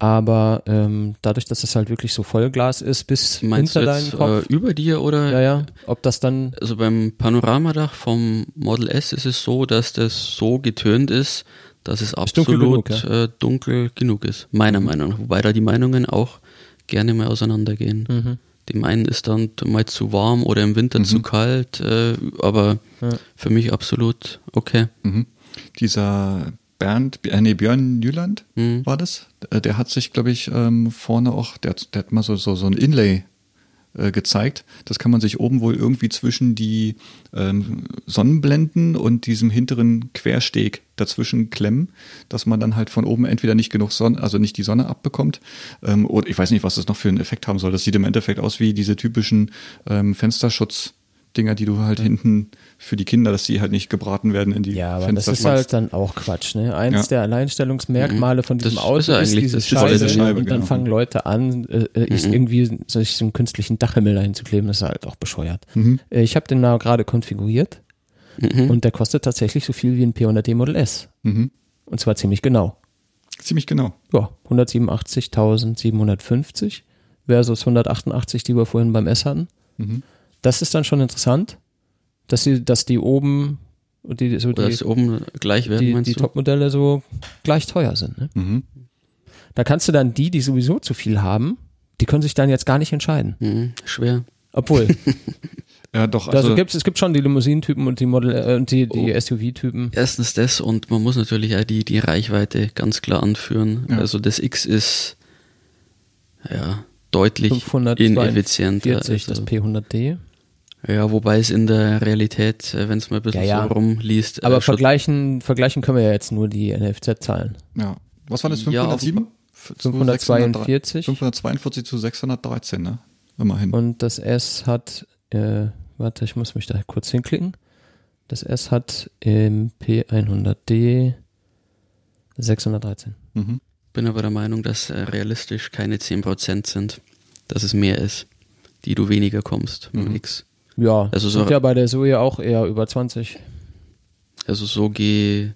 Aber ähm, dadurch, dass es halt wirklich so Vollglas ist, bis Meinst hinter deinen Kopf. Äh, über dir oder? Ja, ja. Ob das dann. Also beim Panoramadach vom Model S ist es so, dass das so getönt ist, dass es absolut dunkel genug, ja. äh, dunkel genug ist. Meiner mhm. Meinung nach. Wobei da die Meinungen auch gerne mal auseinandergehen. Mhm. Dem einen ist dann mal zu warm oder im Winter mhm. zu kalt, äh, aber ja. für mich absolut okay. Mhm. Dieser Bernd, äh, nee, Björn Nyland mhm. war das. Äh, der hat sich, glaube ich, ähm, vorne auch, der, der hat mal so, so, so ein Inlay äh, gezeigt. Das kann man sich oben wohl irgendwie zwischen die ähm, Sonnenblenden und diesem hinteren Quersteg dazwischen klemmen, dass man dann halt von oben entweder nicht genug Sonne, also nicht die Sonne abbekommt, ähm, oder ich weiß nicht, was das noch für einen Effekt haben soll. Das sieht im Endeffekt aus wie diese typischen ähm, Fensterschutz- Dinger, die du halt hinten für die Kinder, dass die halt nicht gebraten werden in die Ja, aber das ist halt dann auch Quatsch, ne? Eins ja. der Alleinstellungsmerkmale von diesem das Auto ist, ist diese Scheibe, Scheibe, und dann genau. fangen Leute an, äh, äh mhm. irgendwie sich so einen künstlichen Dachhimmel hinzukleben, das ist halt auch bescheuert. Mhm. Äh, ich habe den da gerade konfiguriert mhm. und der kostet tatsächlich so viel wie ein P100D Model S. Mhm. Und zwar ziemlich genau. Ziemlich genau. Ja, 187.750 versus 188, die wir vorhin beim S hatten. Mhm das ist dann schon interessant, dass sie, dass die oben die, so die, oben gleich werden, die, die Top-Modelle so gleich teuer sind. Ne? Mhm. Da kannst du dann die, die sowieso zu viel haben, die können sich dann jetzt gar nicht entscheiden. Mhm, schwer. Obwohl. ja, doch. Also, also gibt's, es gibt schon die Limousinen-Typen und die Model äh, und die, die oh. SUV-Typen. Erstens das und man muss natürlich auch die, die Reichweite ganz klar anführen. Ja. Also das X ist ja deutlich ineffizienter. 40, also. das P100D. Ja, wobei es in der Realität, äh, wenn es mal ein bisschen ja, ja. so rumliest. Aber äh, vergleichen, vergleichen können wir ja jetzt nur die NFZ-Zahlen. Ja. Was war das? 507? Ja, 542. 542 zu 613, ne? Immerhin. Und das S hat, äh, warte, ich muss mich da kurz hinklicken. Das S hat im P100D 613. Mhm. bin aber der Meinung, dass äh, realistisch keine 10% sind, dass es mehr ist, die du weniger kommst mit Mhm. X. Ja, Also so- sind ja bei der Zoe auch eher über 20. Also so ge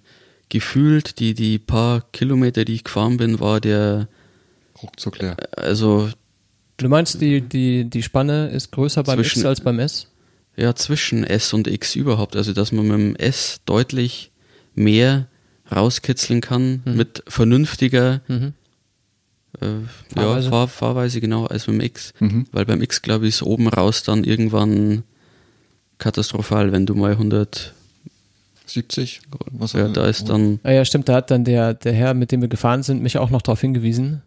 gefühlt, die, die paar Kilometer, die ich gefahren bin, war der, Ruckzuck leer. also Du meinst, die, die, die Spanne ist größer beim Zwischen- X als beim S? ja, zwischen S und X überhaupt. Also dass man mit dem S deutlich mehr rauskitzeln kann mit vernünftiger Mhm. Äh, Fahrweise. Ja, Fahr, Fahrweise genau als beim X. Mhm. Weil beim X, glaube ich, ist oben raus dann irgendwann katastrophal, wenn du mal 100, 70? Was ja, da ist dann, Ah ja, stimmt, da hat dann der, der Herr, mit dem wir gefahren sind, mich auch noch darauf hingewiesen,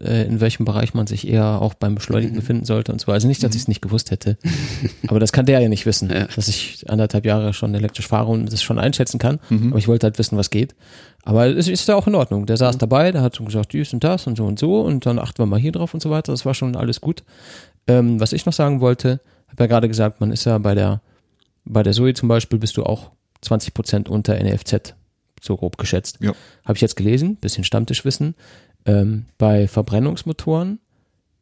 äh, in welchem Bereich man sich eher auch beim Beschleunigen befinden sollte und zwar. Also nicht, dass ich es nicht gewusst hätte, aber das kann der ja nicht wissen, Ja. dass ich anderthalb Jahre schon elektrisch fahre und das schon einschätzen kann, aber ich wollte halt wissen, was geht. Aber es ist ja auch in Ordnung. Der saß dabei, der hat so gesagt, dies und das und so und so und dann achten wir mal hier drauf und so weiter. Das war schon alles gut. Ähm, was ich noch sagen wollte, habe ja gerade gesagt, man ist ja bei der, bei der Zoe zum Beispiel bist du auch 20 Prozent unter NFZ, so grob geschätzt. Ja. Habe ich jetzt gelesen, bisschen Stammtischwissen. Ähm, bei Verbrennungsmotoren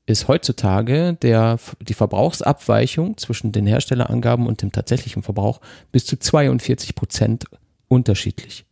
ist heutzutage der, die Verbrauchsabweichung zwischen den Herstellerangaben und dem tatsächlichen Verbrauch bis zu 42 Prozent unterschiedlich.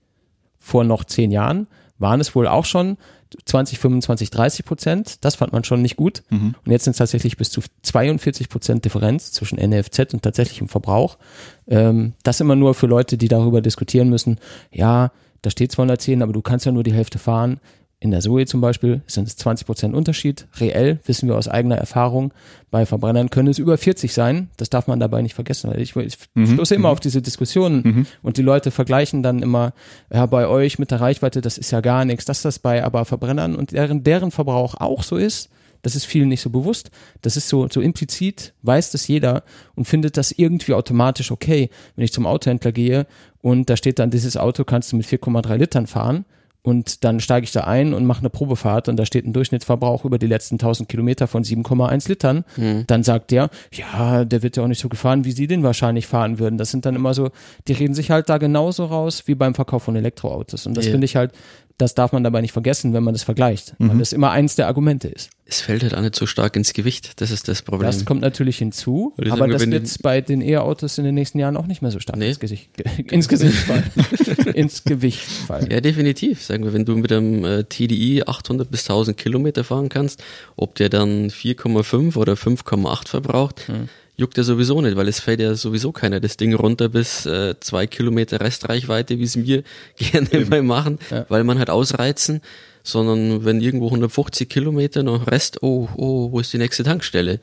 Vor noch zehn Jahren waren es wohl auch schon 20, 25, 30 Prozent. Das fand man schon nicht gut. Und jetzt sind es tatsächlich bis zu 42 Prozent Differenz zwischen NFZ und tatsächlichem Verbrauch. Ähm, das immer nur für Leute, die darüber diskutieren müssen. Ja, da steht 210, aber du kannst ja nur die Hälfte fahren. In der Zoe zum Beispiel sind es 20 Prozent Unterschied. Reell wissen wir aus eigener Erfahrung, bei Verbrennern können es über 40 sein. Das darf man dabei nicht vergessen. Ich, ich stoße immer auf diese Diskussionen und die Leute vergleichen dann immer, ja, bei euch mit der Reichweite, das ist ja gar nichts, dass das bei aber Verbrennern und deren, deren Verbrauch auch so ist. Das ist vielen nicht so bewusst. Das ist so, so implizit, weiß das jeder und findet das irgendwie automatisch okay. Wenn ich zum Autohändler gehe und da steht dann, dieses Auto kannst du mit 4,3 Litern fahren, und dann steige ich da ein und mache eine Probefahrt und da steht ein Durchschnittsverbrauch über die letzten 1000 Kilometer von 7,1 Litern. Dann sagt der, ja, der wird ja auch nicht so gefahren, wie Sie den wahrscheinlich fahren würden. Das sind dann immer so, die reden sich halt da genauso raus wie beim Verkauf von Elektroautos. Und das Ja. finde ich halt, das darf man dabei nicht vergessen, wenn man das vergleicht, weil das immer eins der Argumente ist. es fällt halt auch nicht so stark ins Gewicht. Das ist das Problem. Das kommt natürlich hinzu, aber sage, das wird bei den E-Autos in den nächsten Jahren auch nicht mehr so stark Nee. ins Gesicht, ins Gesicht fallen. ins Gewicht fallen. Ja, definitiv. Sagen wir, wenn du mit einem äh, TDI 800 bis 1000 Kilometer fahren kannst, ob der dann 4,5 oder 5,8 verbraucht, Hm. Juckt ja sowieso nicht, weil es fällt ja sowieso keiner das Ding runter bis äh, zwei Kilometer Restreichweite, wie es wir gerne mal machen, Ja. weil man halt ausreizen, sondern wenn irgendwo 150 Kilometer noch Rest, oh, oh, wo ist die nächste Tankstelle?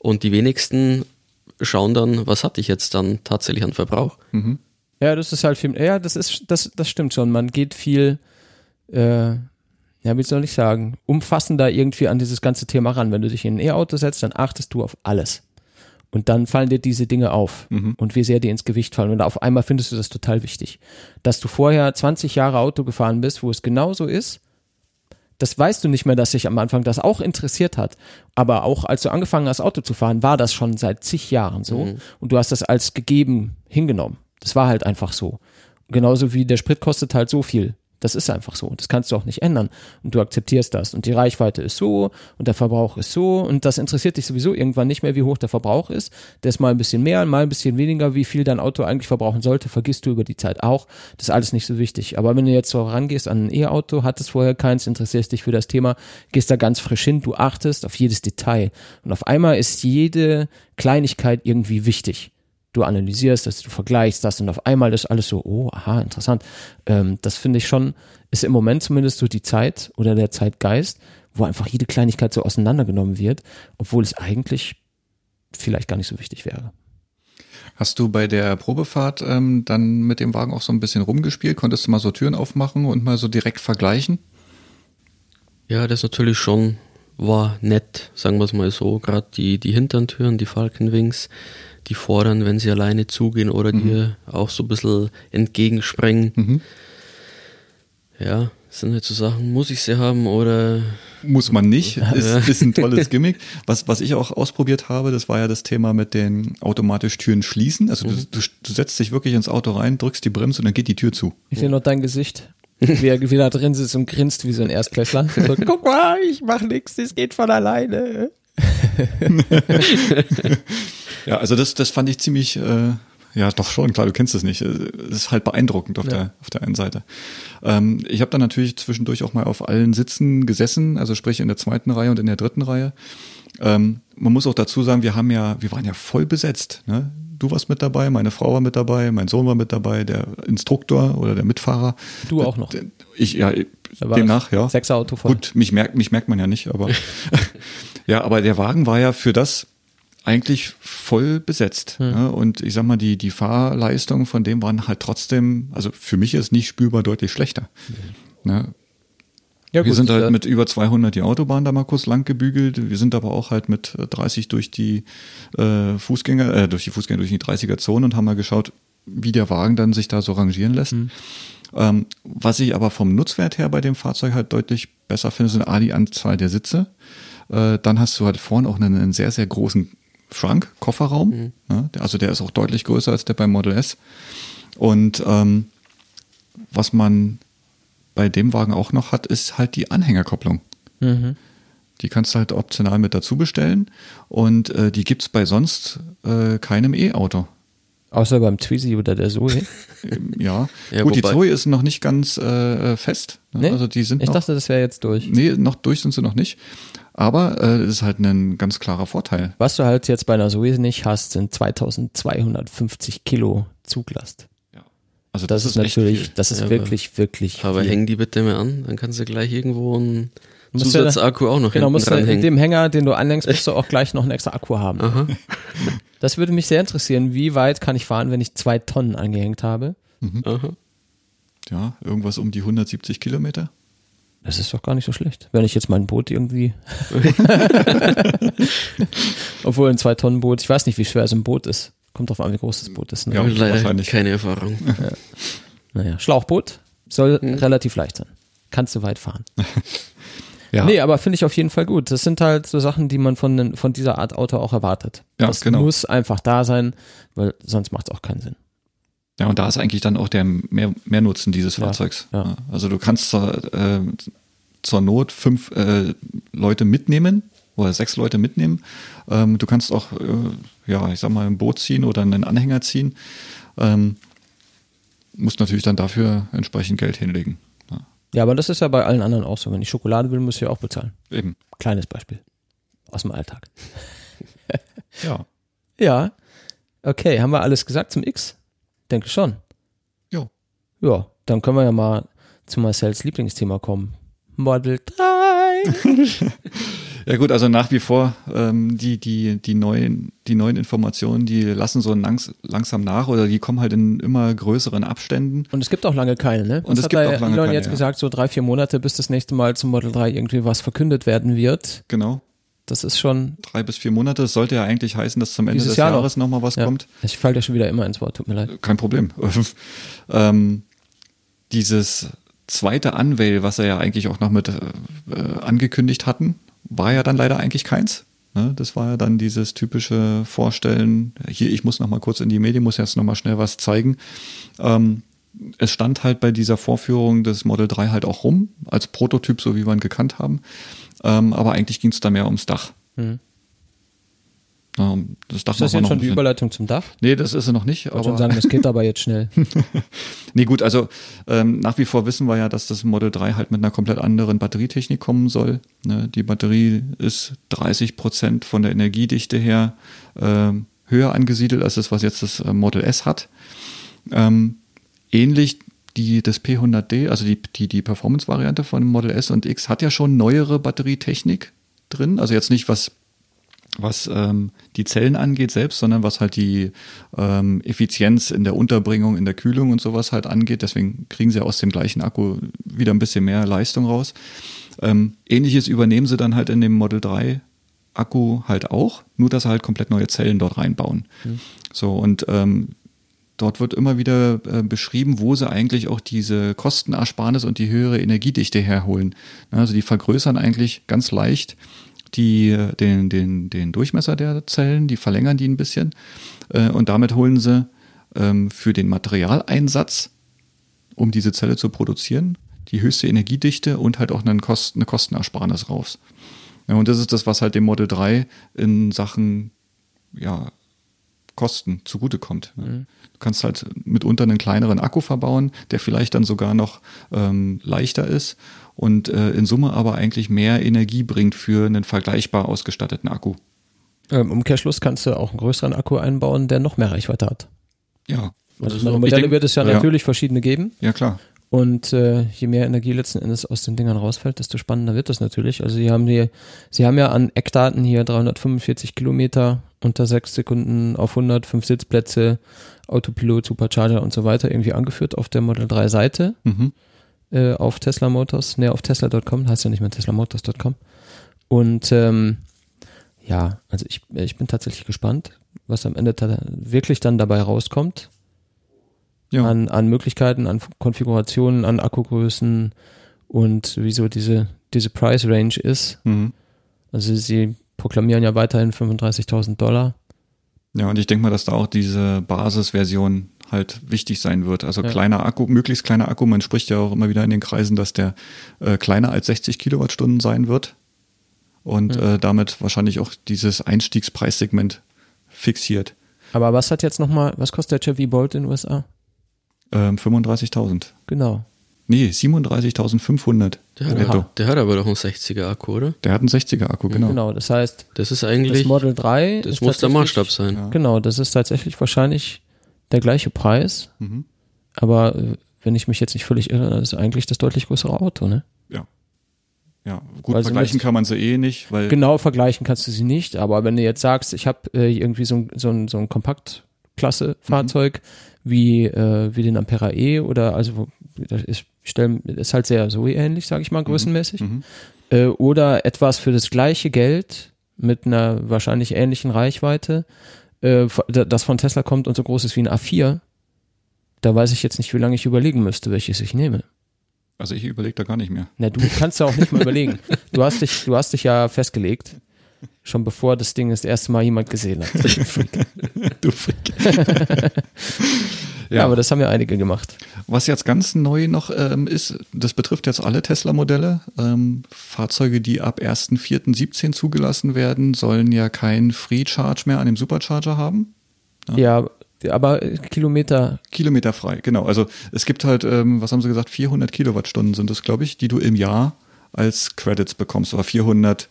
Und die wenigsten schauen dann, was hatte ich jetzt dann tatsächlich an Verbrauch? Ja, das ist halt viel, ja, das ist, das, das stimmt schon. Man geht viel, äh, ja, wie soll ich sagen, umfassender irgendwie an dieses ganze Thema ran. Wenn du dich in ein E-Auto setzt, dann achtest du auf alles. Und dann fallen dir diese Dinge auf und wie sehr die ins Gewicht fallen. Und auf einmal findest du das total wichtig. Dass du vorher 20 Jahre Auto gefahren bist, wo es genauso ist, das weißt du nicht mehr, dass sich am Anfang das auch interessiert hat. Aber auch als du angefangen hast, Auto zu fahren, war das schon seit zig Jahren so. Und du hast das als gegeben hingenommen. Das war halt einfach so. Genauso wie der Sprit kostet halt so viel. Das ist einfach so. Das kannst du auch nicht ändern. Und du akzeptierst das. Und die Reichweite ist so und der Verbrauch ist so. Und das interessiert dich sowieso irgendwann nicht mehr, wie hoch der Verbrauch ist. Der ist mal ein bisschen mehr, mal ein bisschen weniger. Wie viel dein Auto eigentlich verbrauchen sollte, vergisst du über die Zeit auch. Das ist alles nicht so wichtig. Aber wenn du jetzt so rangehst an ein E-Auto, hattest vorher keins, interessierst dich für das Thema, gehst da ganz frisch hin, du achtest auf jedes Detail. Und auf einmal ist jede Kleinigkeit irgendwie wichtig du analysierst das, du vergleichst das und auf einmal ist alles so, oh, aha, interessant. Ähm, das finde ich schon, ist im Moment zumindest so die Zeit oder der Zeitgeist, wo einfach jede Kleinigkeit so auseinandergenommen wird, obwohl es eigentlich vielleicht gar nicht so wichtig wäre. Hast du bei der Probefahrt ähm, dann mit dem Wagen auch so ein bisschen rumgespielt? Konntest du mal so Türen aufmachen und mal so direkt vergleichen? Ja, das natürlich schon war nett, sagen wir es mal so. Gerade die, die Hinterntüren, die Falcon Wings, die vorderen, wenn sie alleine zugehen oder dir auch so ein bisschen entgegenspringen. Ja, das sind halt so Sachen, muss ich sie haben oder Muss man nicht, ist, ist ein tolles Gimmick. Was, was ich auch ausprobiert habe, das war ja das Thema mit den automatisch Türen schließen. Also du, du, du setzt dich wirklich ins Auto rein, drückst die Bremse und dann geht die Tür zu. Ich sehe noch dein Gesicht. wie er wieder drin sitzt und grinst wie so ein Erstklässler. So, Guck mal, ich mach nichts, das geht von alleine. ja, also das, das fand ich ziemlich, äh, ja, doch schon, klar, du kennst es nicht. Es ist halt beeindruckend auf, ja. der, auf der einen Seite. Ähm, ich habe dann natürlich zwischendurch auch mal auf allen Sitzen gesessen, also sprich in der zweiten Reihe und in der dritten Reihe. Ähm, man muss auch dazu sagen, wir haben ja, wir waren ja voll besetzt. Ne? Du warst mit dabei, meine Frau war mit dabei, mein Sohn war mit dabei, der Instruktor oder der Mitfahrer. Du auch noch. Ich, ja, demnach, ja. Sechs Auto voll. Gut, mich merkt, mich merkt man ja nicht, aber ja, aber der Wagen war ja für das eigentlich voll besetzt. Hm. Ne? Und ich sag mal, die, die Fahrleistungen von dem waren halt trotzdem, also für mich ist nicht spürbar deutlich schlechter. Mhm. Ne? Ja, wir sind halt mit über 200 die Autobahn da mal kurz lang gebügelt. Wir sind aber auch halt mit 30 durch die äh, Fußgänger, äh, durch die Fußgänger, durch die 30er Zone und haben mal geschaut, wie der Wagen dann sich da so rangieren lässt. Mhm. Ähm, was ich aber vom Nutzwert her bei dem Fahrzeug halt deutlich besser finde, sind A, die Anzahl der Sitze. Äh, dann hast du halt vorne auch einen, einen sehr, sehr großen Trunk, Kofferraum. Mhm. Ne? Also der ist auch deutlich größer als der beim Model S. Und ähm, was man bei dem Wagen auch noch hat, ist halt die Anhängerkopplung. Mhm. Die kannst du halt optional mit dazu bestellen und äh, die gibt es bei sonst äh, keinem E-Auto. Außer beim Twizy oder der Zoe. Ja. ja. Gut, die Zoe ist noch nicht ganz äh, fest. Ne? Nee? Also die sind ich noch, dachte, das wäre jetzt durch. Nee, noch durch sind sie noch nicht. Aber äh, das ist halt ein ganz klarer Vorteil. Was du halt jetzt bei einer Zoe nicht hast, sind 2250 Kilo Zuglast. Also das, das ist, ist natürlich, das ist ja, wirklich, aber, wirklich. Aber viel. hängen die bitte mal an, dann kannst du gleich irgendwo einen Zusatzakku auch noch Genau, musst du in dem Hänger, den du anhängst, musst du auch gleich noch einen extra Akku haben. Aha. Das würde mich sehr interessieren. Wie weit kann ich fahren, wenn ich zwei Tonnen angehängt habe? Mhm. Ja, irgendwas um die 170 Kilometer. Das ist doch gar nicht so schlecht. Wenn ich jetzt mein Boot irgendwie. Obwohl ein Zwei-Tonnen-Boot, ich weiß nicht, wie schwer so ein Boot ist. Kommt drauf an, wie groß das Boot ist. Ne? Ja, leider wahrscheinlich. keine Erfahrung. Ja. Naja, Schlauchboot soll mhm. relativ leicht sein. Kannst du weit fahren. ja. Nee, aber finde ich auf jeden Fall gut. Das sind halt so Sachen, die man von, von dieser Art Auto auch erwartet. Ja, das genau. muss einfach da sein, weil sonst macht es auch keinen Sinn. Ja, und da ist eigentlich dann auch der mehr, Mehrnutzen dieses Fahrzeugs. Ja, ja. Also du kannst zur, äh, zur Not fünf äh, Leute mitnehmen oder sechs Leute mitnehmen. Ähm, du kannst auch, äh, ja, ich sag mal, ein Boot ziehen oder einen Anhänger ziehen. Ähm, musst natürlich dann dafür entsprechend Geld hinlegen. Ja. ja, aber das ist ja bei allen anderen auch so. Wenn ich Schokolade will, muss ich auch bezahlen. Eben. Kleines Beispiel. Aus dem Alltag. ja. Ja. Okay, haben wir alles gesagt zum X? Denke schon. Ja. Ja, dann können wir ja mal zu Marcells Lieblingsthema kommen. Model 3. Ja gut, also nach wie vor ähm, die, die, die, neuen, die neuen Informationen, die lassen so langs, langsam nach oder die kommen halt in immer größeren Abständen. Und es gibt auch lange keine, ne? Und es gibt auch lange Elon keine, jetzt ja. gesagt, so drei, vier Monate, bis das nächste Mal zum Model 3 irgendwie was verkündet werden wird. Genau. Das ist schon. Drei bis vier Monate. Das sollte ja eigentlich heißen, dass zum Ende des Jahr Jahres nochmal noch was ja. kommt. Ich falle ja schon wieder immer ins Wort, tut mir leid. Kein Problem. ähm, dieses zweite Unveil, was er ja eigentlich auch noch mit äh, angekündigt hatten, war ja dann leider eigentlich keins. Ne? Das war ja dann dieses typische Vorstellen, hier, ich muss noch mal kurz in die Medien, muss jetzt noch mal schnell was zeigen. Ähm, es stand halt bei dieser Vorführung des Model 3 halt auch rum, als Prototyp, so wie wir ihn gekannt haben. Ähm, aber eigentlich ging es da mehr ums Dach. Mhm. Ähm, das Dach ist das jetzt schon die Überleitung zum Dach? Nee, das ist sie noch nicht. Ich wollte schon sagen, das geht aber jetzt schnell. nee, gut, also ähm, nach wie vor wissen wir ja, dass das Model 3 halt mit einer komplett anderen Batterietechnik kommen soll. Ne? Die Batterie ist 30 Prozent von der Energiedichte her äh, höher angesiedelt als das, was jetzt das äh, Model S hat. Ähm, ähnlich die, das P100D, also die, die, die Performance-Variante von Model S und X, hat ja schon neuere Batterietechnik drin. Also jetzt nicht was was ähm, die Zellen angeht selbst, sondern was halt die ähm, Effizienz in der Unterbringung, in der Kühlung und sowas halt angeht. Deswegen kriegen sie aus dem gleichen Akku wieder ein bisschen mehr Leistung raus. Ähm, Ähnliches übernehmen sie dann halt in dem Model 3 Akku halt auch, nur dass sie halt komplett neue Zellen dort reinbauen. Mhm. So und ähm, dort wird immer wieder äh, beschrieben, wo sie eigentlich auch diese Kostenersparnis und die höhere Energiedichte herholen. Also die vergrößern eigentlich ganz leicht die, den, den, den Durchmesser der Zellen, die verlängern die ein bisschen äh, und damit holen sie ähm, für den Materialeinsatz, um diese Zelle zu produzieren, die höchste Energiedichte und halt auch eine, Kosten, eine Kostenersparnis raus. Ja, und das ist das, was halt dem Model 3 in Sachen ja, Kosten zugutekommt. Mhm. Du kannst halt mitunter einen kleineren Akku verbauen, der vielleicht dann sogar noch ähm, leichter ist und äh, in Summe aber eigentlich mehr Energie bringt für einen vergleichbar ausgestatteten Akku. Im Umkehrschluss kannst du auch einen größeren Akku einbauen, der noch mehr Reichweite hat. Ja. Also so Modelle wird es ja, ja natürlich verschiedene geben. Ja, klar. Und äh, je mehr Energie letzten Endes aus den Dingern rausfällt, desto spannender wird das natürlich. Also sie haben die, sie haben ja an Eckdaten hier 345 Kilometer unter sechs Sekunden auf 100, fünf Sitzplätze, Autopilot, Supercharger und so weiter irgendwie angeführt auf der Model 3 Seite mhm. äh, auf Tesla Motors, ne auf Tesla.com, heißt ja nicht mehr teslamotors.com. Und ähm, ja, also ich, ich bin tatsächlich gespannt, was am Ende wirklich dann dabei rauskommt ja. an, an Möglichkeiten, an Konfigurationen, an Akkugrößen und wieso diese, diese Price Range ist. Mhm. Also sie proklamieren ja weiterhin 35.000 Dollar. Ja, und ich denke mal, dass da auch diese Basisversion halt wichtig sein wird. Also ja. kleiner Akku, möglichst kleiner Akku. Man spricht ja auch immer wieder in den Kreisen, dass der äh, kleiner als 60 Kilowattstunden sein wird und ja. äh, damit wahrscheinlich auch dieses Einstiegspreissegment fixiert. Aber was hat jetzt nochmal, was kostet der Chevy Bolt in den USA? Ähm, 35.000. Genau. Nee, 37.500. Der, hat, der hat aber doch einen 60er Akku, oder? Der hat einen 60er Akku, genau. Genau, das heißt, das ist eigentlich das Model 3. Das muss der Maßstab sein. Ja. Genau, das ist tatsächlich wahrscheinlich der gleiche Preis. Mhm. Aber äh, wenn ich mich jetzt nicht völlig irre, das ist eigentlich das deutlich größere Auto, ne? Ja. Ja, gut weil vergleichen kann man sie eh nicht, weil genau vergleichen kannst du sie nicht. Aber wenn du jetzt sagst, ich habe äh, irgendwie so, so, ein, so ein Kompaktklasse-Fahrzeug, mhm wie, äh, wie den Ampera E oder also das ist, stell, ist halt sehr so ähnlich, sage ich mal, mhm. größenmäßig. Mhm. Äh, oder etwas für das gleiche Geld mit einer wahrscheinlich ähnlichen Reichweite, äh, das von Tesla kommt und so groß ist wie ein A4, da weiß ich jetzt nicht, wie lange ich überlegen müsste, welches ich nehme. Also ich überlege da gar nicht mehr. Na, du kannst ja auch nicht mal überlegen. Du hast dich, du hast dich ja festgelegt. Schon bevor das Ding das erste Mal jemand gesehen hat. Du Freak. du Freak. Ja. ja. aber das haben ja einige gemacht. Was jetzt ganz neu noch ähm, ist, das betrifft jetzt alle Tesla-Modelle. Ähm, Fahrzeuge, die ab 1.4.17 zugelassen werden, sollen ja keinen Free Charge mehr an dem Supercharger haben. Ja, ja aber Kilometer. Kilometerfrei, genau. Also es gibt halt, ähm, was haben sie gesagt, 400 Kilowattstunden sind das, glaube ich, die du im Jahr als Credits bekommst. Oder 400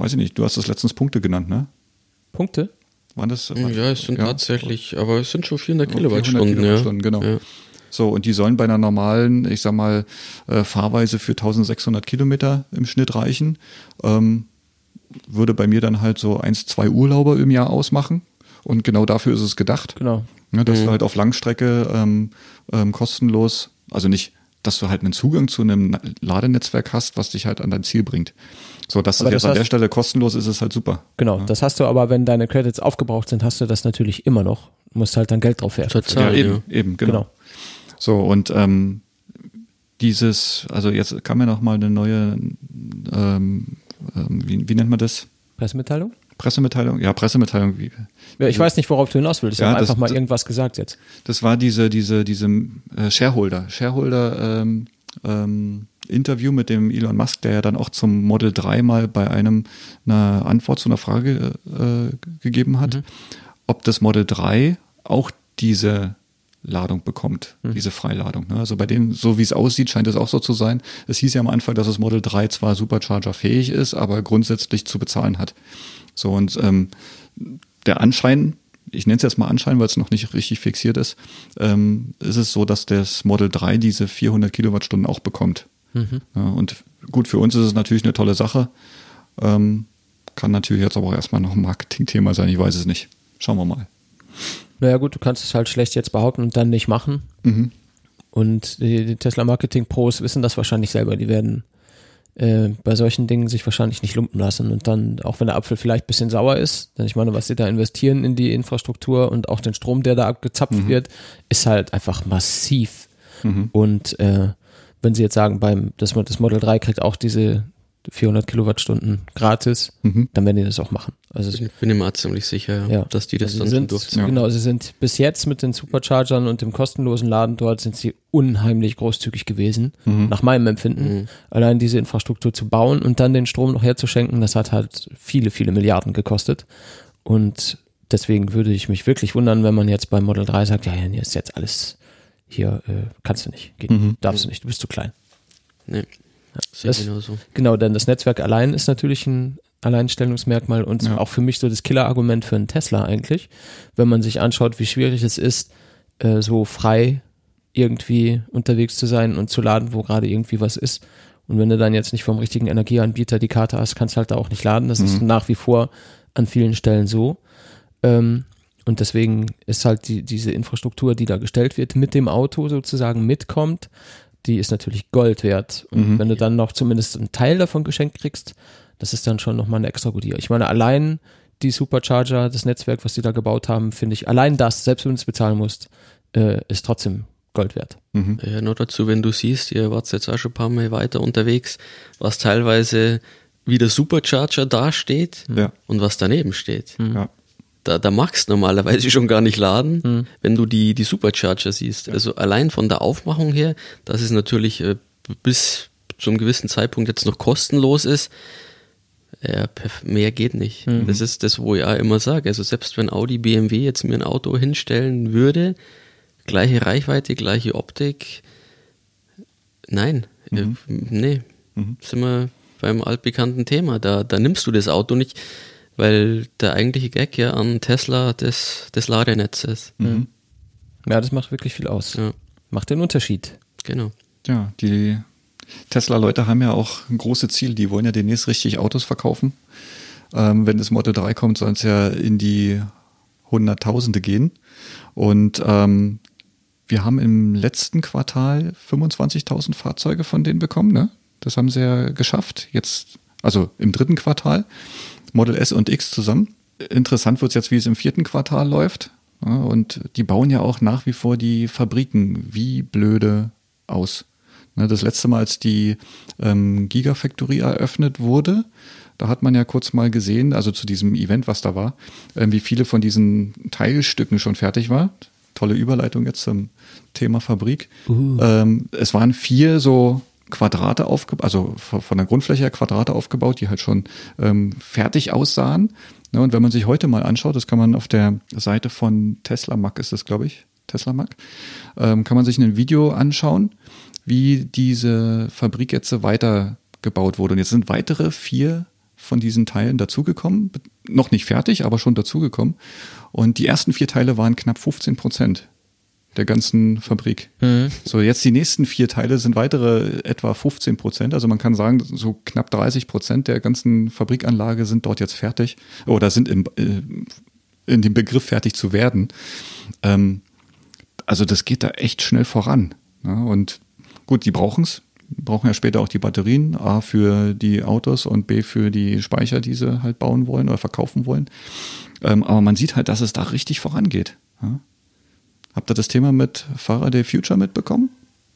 weiß ich nicht, du hast das letztens Punkte genannt, ne? Punkte? Waren das? War, ja, es sind ja? tatsächlich, aber es sind schon 400 Kilowattstunden. 400 Kilowattstunden, ja. genau. Ja. So, und die sollen bei einer normalen, ich sag mal, äh, Fahrweise für 1600 Kilometer im Schnitt reichen. Ähm, würde bei mir dann halt so eins, zwei Urlauber im Jahr ausmachen. Und genau dafür ist es gedacht. Genau. Ja, dass mhm. du halt auf Langstrecke ähm, ähm, kostenlos, also nicht, dass du halt einen Zugang zu einem Ladenetzwerk hast, was dich halt an dein Ziel bringt. So, dass aber das jetzt an der Stelle kostenlos ist, ist halt super. Genau, ja. das hast du aber, wenn deine Credits aufgebraucht sind, hast du das natürlich immer noch. Du musst halt dann Geld drauf werfen. Total, ja, eben, ja. eben, genau. genau. So, und ähm, dieses, also jetzt kam ja noch mal eine neue, ähm, ähm, wie, wie nennt man das? Pressemitteilung? Pressemitteilung, ja, Pressemitteilung. Wie, ja, ich weiß nicht, worauf du hinaus willst. Ich ja, habe einfach mal irgendwas gesagt jetzt. Das war diese, diese, diese äh, Shareholder, Shareholder ähm, ähm, Interview mit dem Elon Musk, der ja dann auch zum Model 3 mal bei einem eine Antwort zu einer Frage äh, gegeben hat, mhm. ob das Model 3 auch diese Ladung bekommt, mhm. diese Freiladung. Ne? Also bei dem, so wie es aussieht, scheint es auch so zu sein. Es hieß ja am Anfang, dass das Model 3 zwar Supercharger fähig ist, aber grundsätzlich zu bezahlen hat. So und ähm, der Anschein, ich nenne es jetzt mal Anschein, weil es noch nicht richtig fixiert ist, ähm, ist es so, dass das Model 3 diese 400 Kilowattstunden auch bekommt. Mhm. Ja, und gut, für uns ist es natürlich eine tolle Sache. Ähm, kann natürlich jetzt aber auch erstmal noch ein Marketingthema sein, ich weiß es nicht. Schauen wir mal. Naja gut, du kannst es halt schlecht jetzt behaupten und dann nicht machen. Mhm. Und die, die Tesla Marketing Pros wissen das wahrscheinlich selber. Die werden äh, bei solchen Dingen sich wahrscheinlich nicht lumpen lassen und dann, auch wenn der Apfel vielleicht ein bisschen sauer ist, denn ich meine, was sie da investieren in die Infrastruktur und auch den Strom, der da abgezapft mhm. wird, ist halt einfach massiv. Mhm. Und äh, wenn Sie jetzt sagen, beim das, das Model 3 kriegt auch diese 400 Kilowattstunden gratis, Mhm. dann werden die das auch machen. Also es- Bin, ich mir auch ziemlich sicher, Ja. dass die das also dann sind, durchziehen. Genau, sie sind bis jetzt mit den Superchargern und dem kostenlosen Laden dort sind sie unheimlich großzügig gewesen, nach meinem Empfinden. Mhm. Allein diese Infrastruktur zu bauen und dann den Strom noch herzuschenken, das hat halt viele, viele Milliarden gekostet. Und deswegen würde ich mich wirklich wundern, wenn man jetzt beim Model 3 sagt, ja, hier ist jetzt alles, hier äh, kannst du nicht, geht, Mhm. darfst du nicht, du bist zu klein. Nee, sehe das- ich genauso. Genau, denn das Netzwerk allein ist natürlich ein Alleinstellungsmerkmal und Ja. auch für mich so das Killerargument für einen Tesla eigentlich, wenn man sich anschaut, wie schwierig es ist, äh, so frei irgendwie unterwegs zu sein und zu laden, wo gerade irgendwie was ist. Und wenn du dann jetzt nicht vom richtigen Energieanbieter die Karte hast, kannst du halt da auch nicht laden. Das ist nach wie vor an vielen Stellen so. Ähm, und deswegen ist halt die, diese Infrastruktur, die da gestellt wird, mit dem Auto sozusagen mitkommt, die ist natürlich Gold wert. Und wenn du dann noch zumindest einen Teil davon geschenkt kriegst, das ist dann schon nochmal eine extra Gutier. Ich meine, allein die Supercharger, das Netzwerk, was die da gebaut haben, finde ich, allein das, selbst wenn du es bezahlen musst, äh, ist trotzdem Gold wert. Ja, nur dazu, wenn du siehst, ihr wart jetzt auch schon ein paar Mal weiter unterwegs, was teilweise wie der Supercharger dasteht Ja. und was daneben steht. Ja. Da, da magst du normalerweise schon gar nicht laden, wenn du die, die Supercharger siehst. Also allein von der Aufmachung her, dass es natürlich äh, bis zu einem gewissen Zeitpunkt jetzt noch kostenlos ist, ja, mehr geht nicht. Das ist das, wo ich auch immer sage. Also selbst wenn Audi, BMW jetzt mir ein Auto hinstellen würde, gleiche Reichweite, gleiche Optik, nein, äh, nee, sind wir beim altbekannten Thema. Da, da nimmst du das Auto nicht, weil der eigentliche Gag ja an Tesla das, das Ladernetz ist. Ja, das macht wirklich viel aus. Ja, Macht den Unterschied. genau. Ja, die Tesla-Leute haben ja auch ein großes Ziel. Die wollen ja demnächst richtig Autos verkaufen. Ähm, wenn das Model 3 kommt, soll es ja in die Hunderttausende gehen. Und ähm, wir haben im letzten Quartal 25.000 Fahrzeuge von denen bekommen. Ne? Das haben sie ja geschafft. Jetzt, also im dritten Quartal, Model S und X zusammen. Interessant wird es jetzt, wie es im vierten Quartal läuft. Und die bauen ja auch nach wie vor die Fabriken wie blöde aus. Ne, Das letzte Mal, als die ähm, Gigafactory eröffnet wurde, da hat man ja kurz mal gesehen, also zu diesem Event, was da war, ähm, wie viele von diesen Teilstücken schon fertig war. Tolle Überleitung jetzt zum Thema Fabrik. Ähm, es waren vier so Quadrate aufgebaut, also von der Grundfläche her Quadrate aufgebaut, die halt schon ähm, fertig aussahen. Ne, und wenn man sich heute mal anschaut, das kann man auf der Seite von Tesla Mac ist das, glaube ich, Tesla Mac, ähm, kann man sich ein Video anschauen, wie diese Fabrik jetzt weitergebaut wurde. Und jetzt sind weitere vier von diesen Teilen dazugekommen, noch nicht fertig, aber schon dazugekommen. Und die ersten vier Teile waren knapp 15 Prozent der ganzen Fabrik. So, jetzt die nächsten vier Teile sind weitere etwa 15 Prozent. Also man kann sagen, so knapp 30 Prozent der ganzen Fabrikanlage sind dort jetzt fertig oder sind im, äh, in dem Begriff fertig zu werden. Ähm, also das geht da echt schnell voran. Ne? Und gut, die brauchen es. Brauchen ja später auch die Batterien, A für die Autos und B für die Speicher, die sie halt bauen wollen oder verkaufen wollen. Ähm, aber man sieht halt, dass es da richtig vorangeht. Ja? Habt ihr das Thema mit Faraday Future mitbekommen?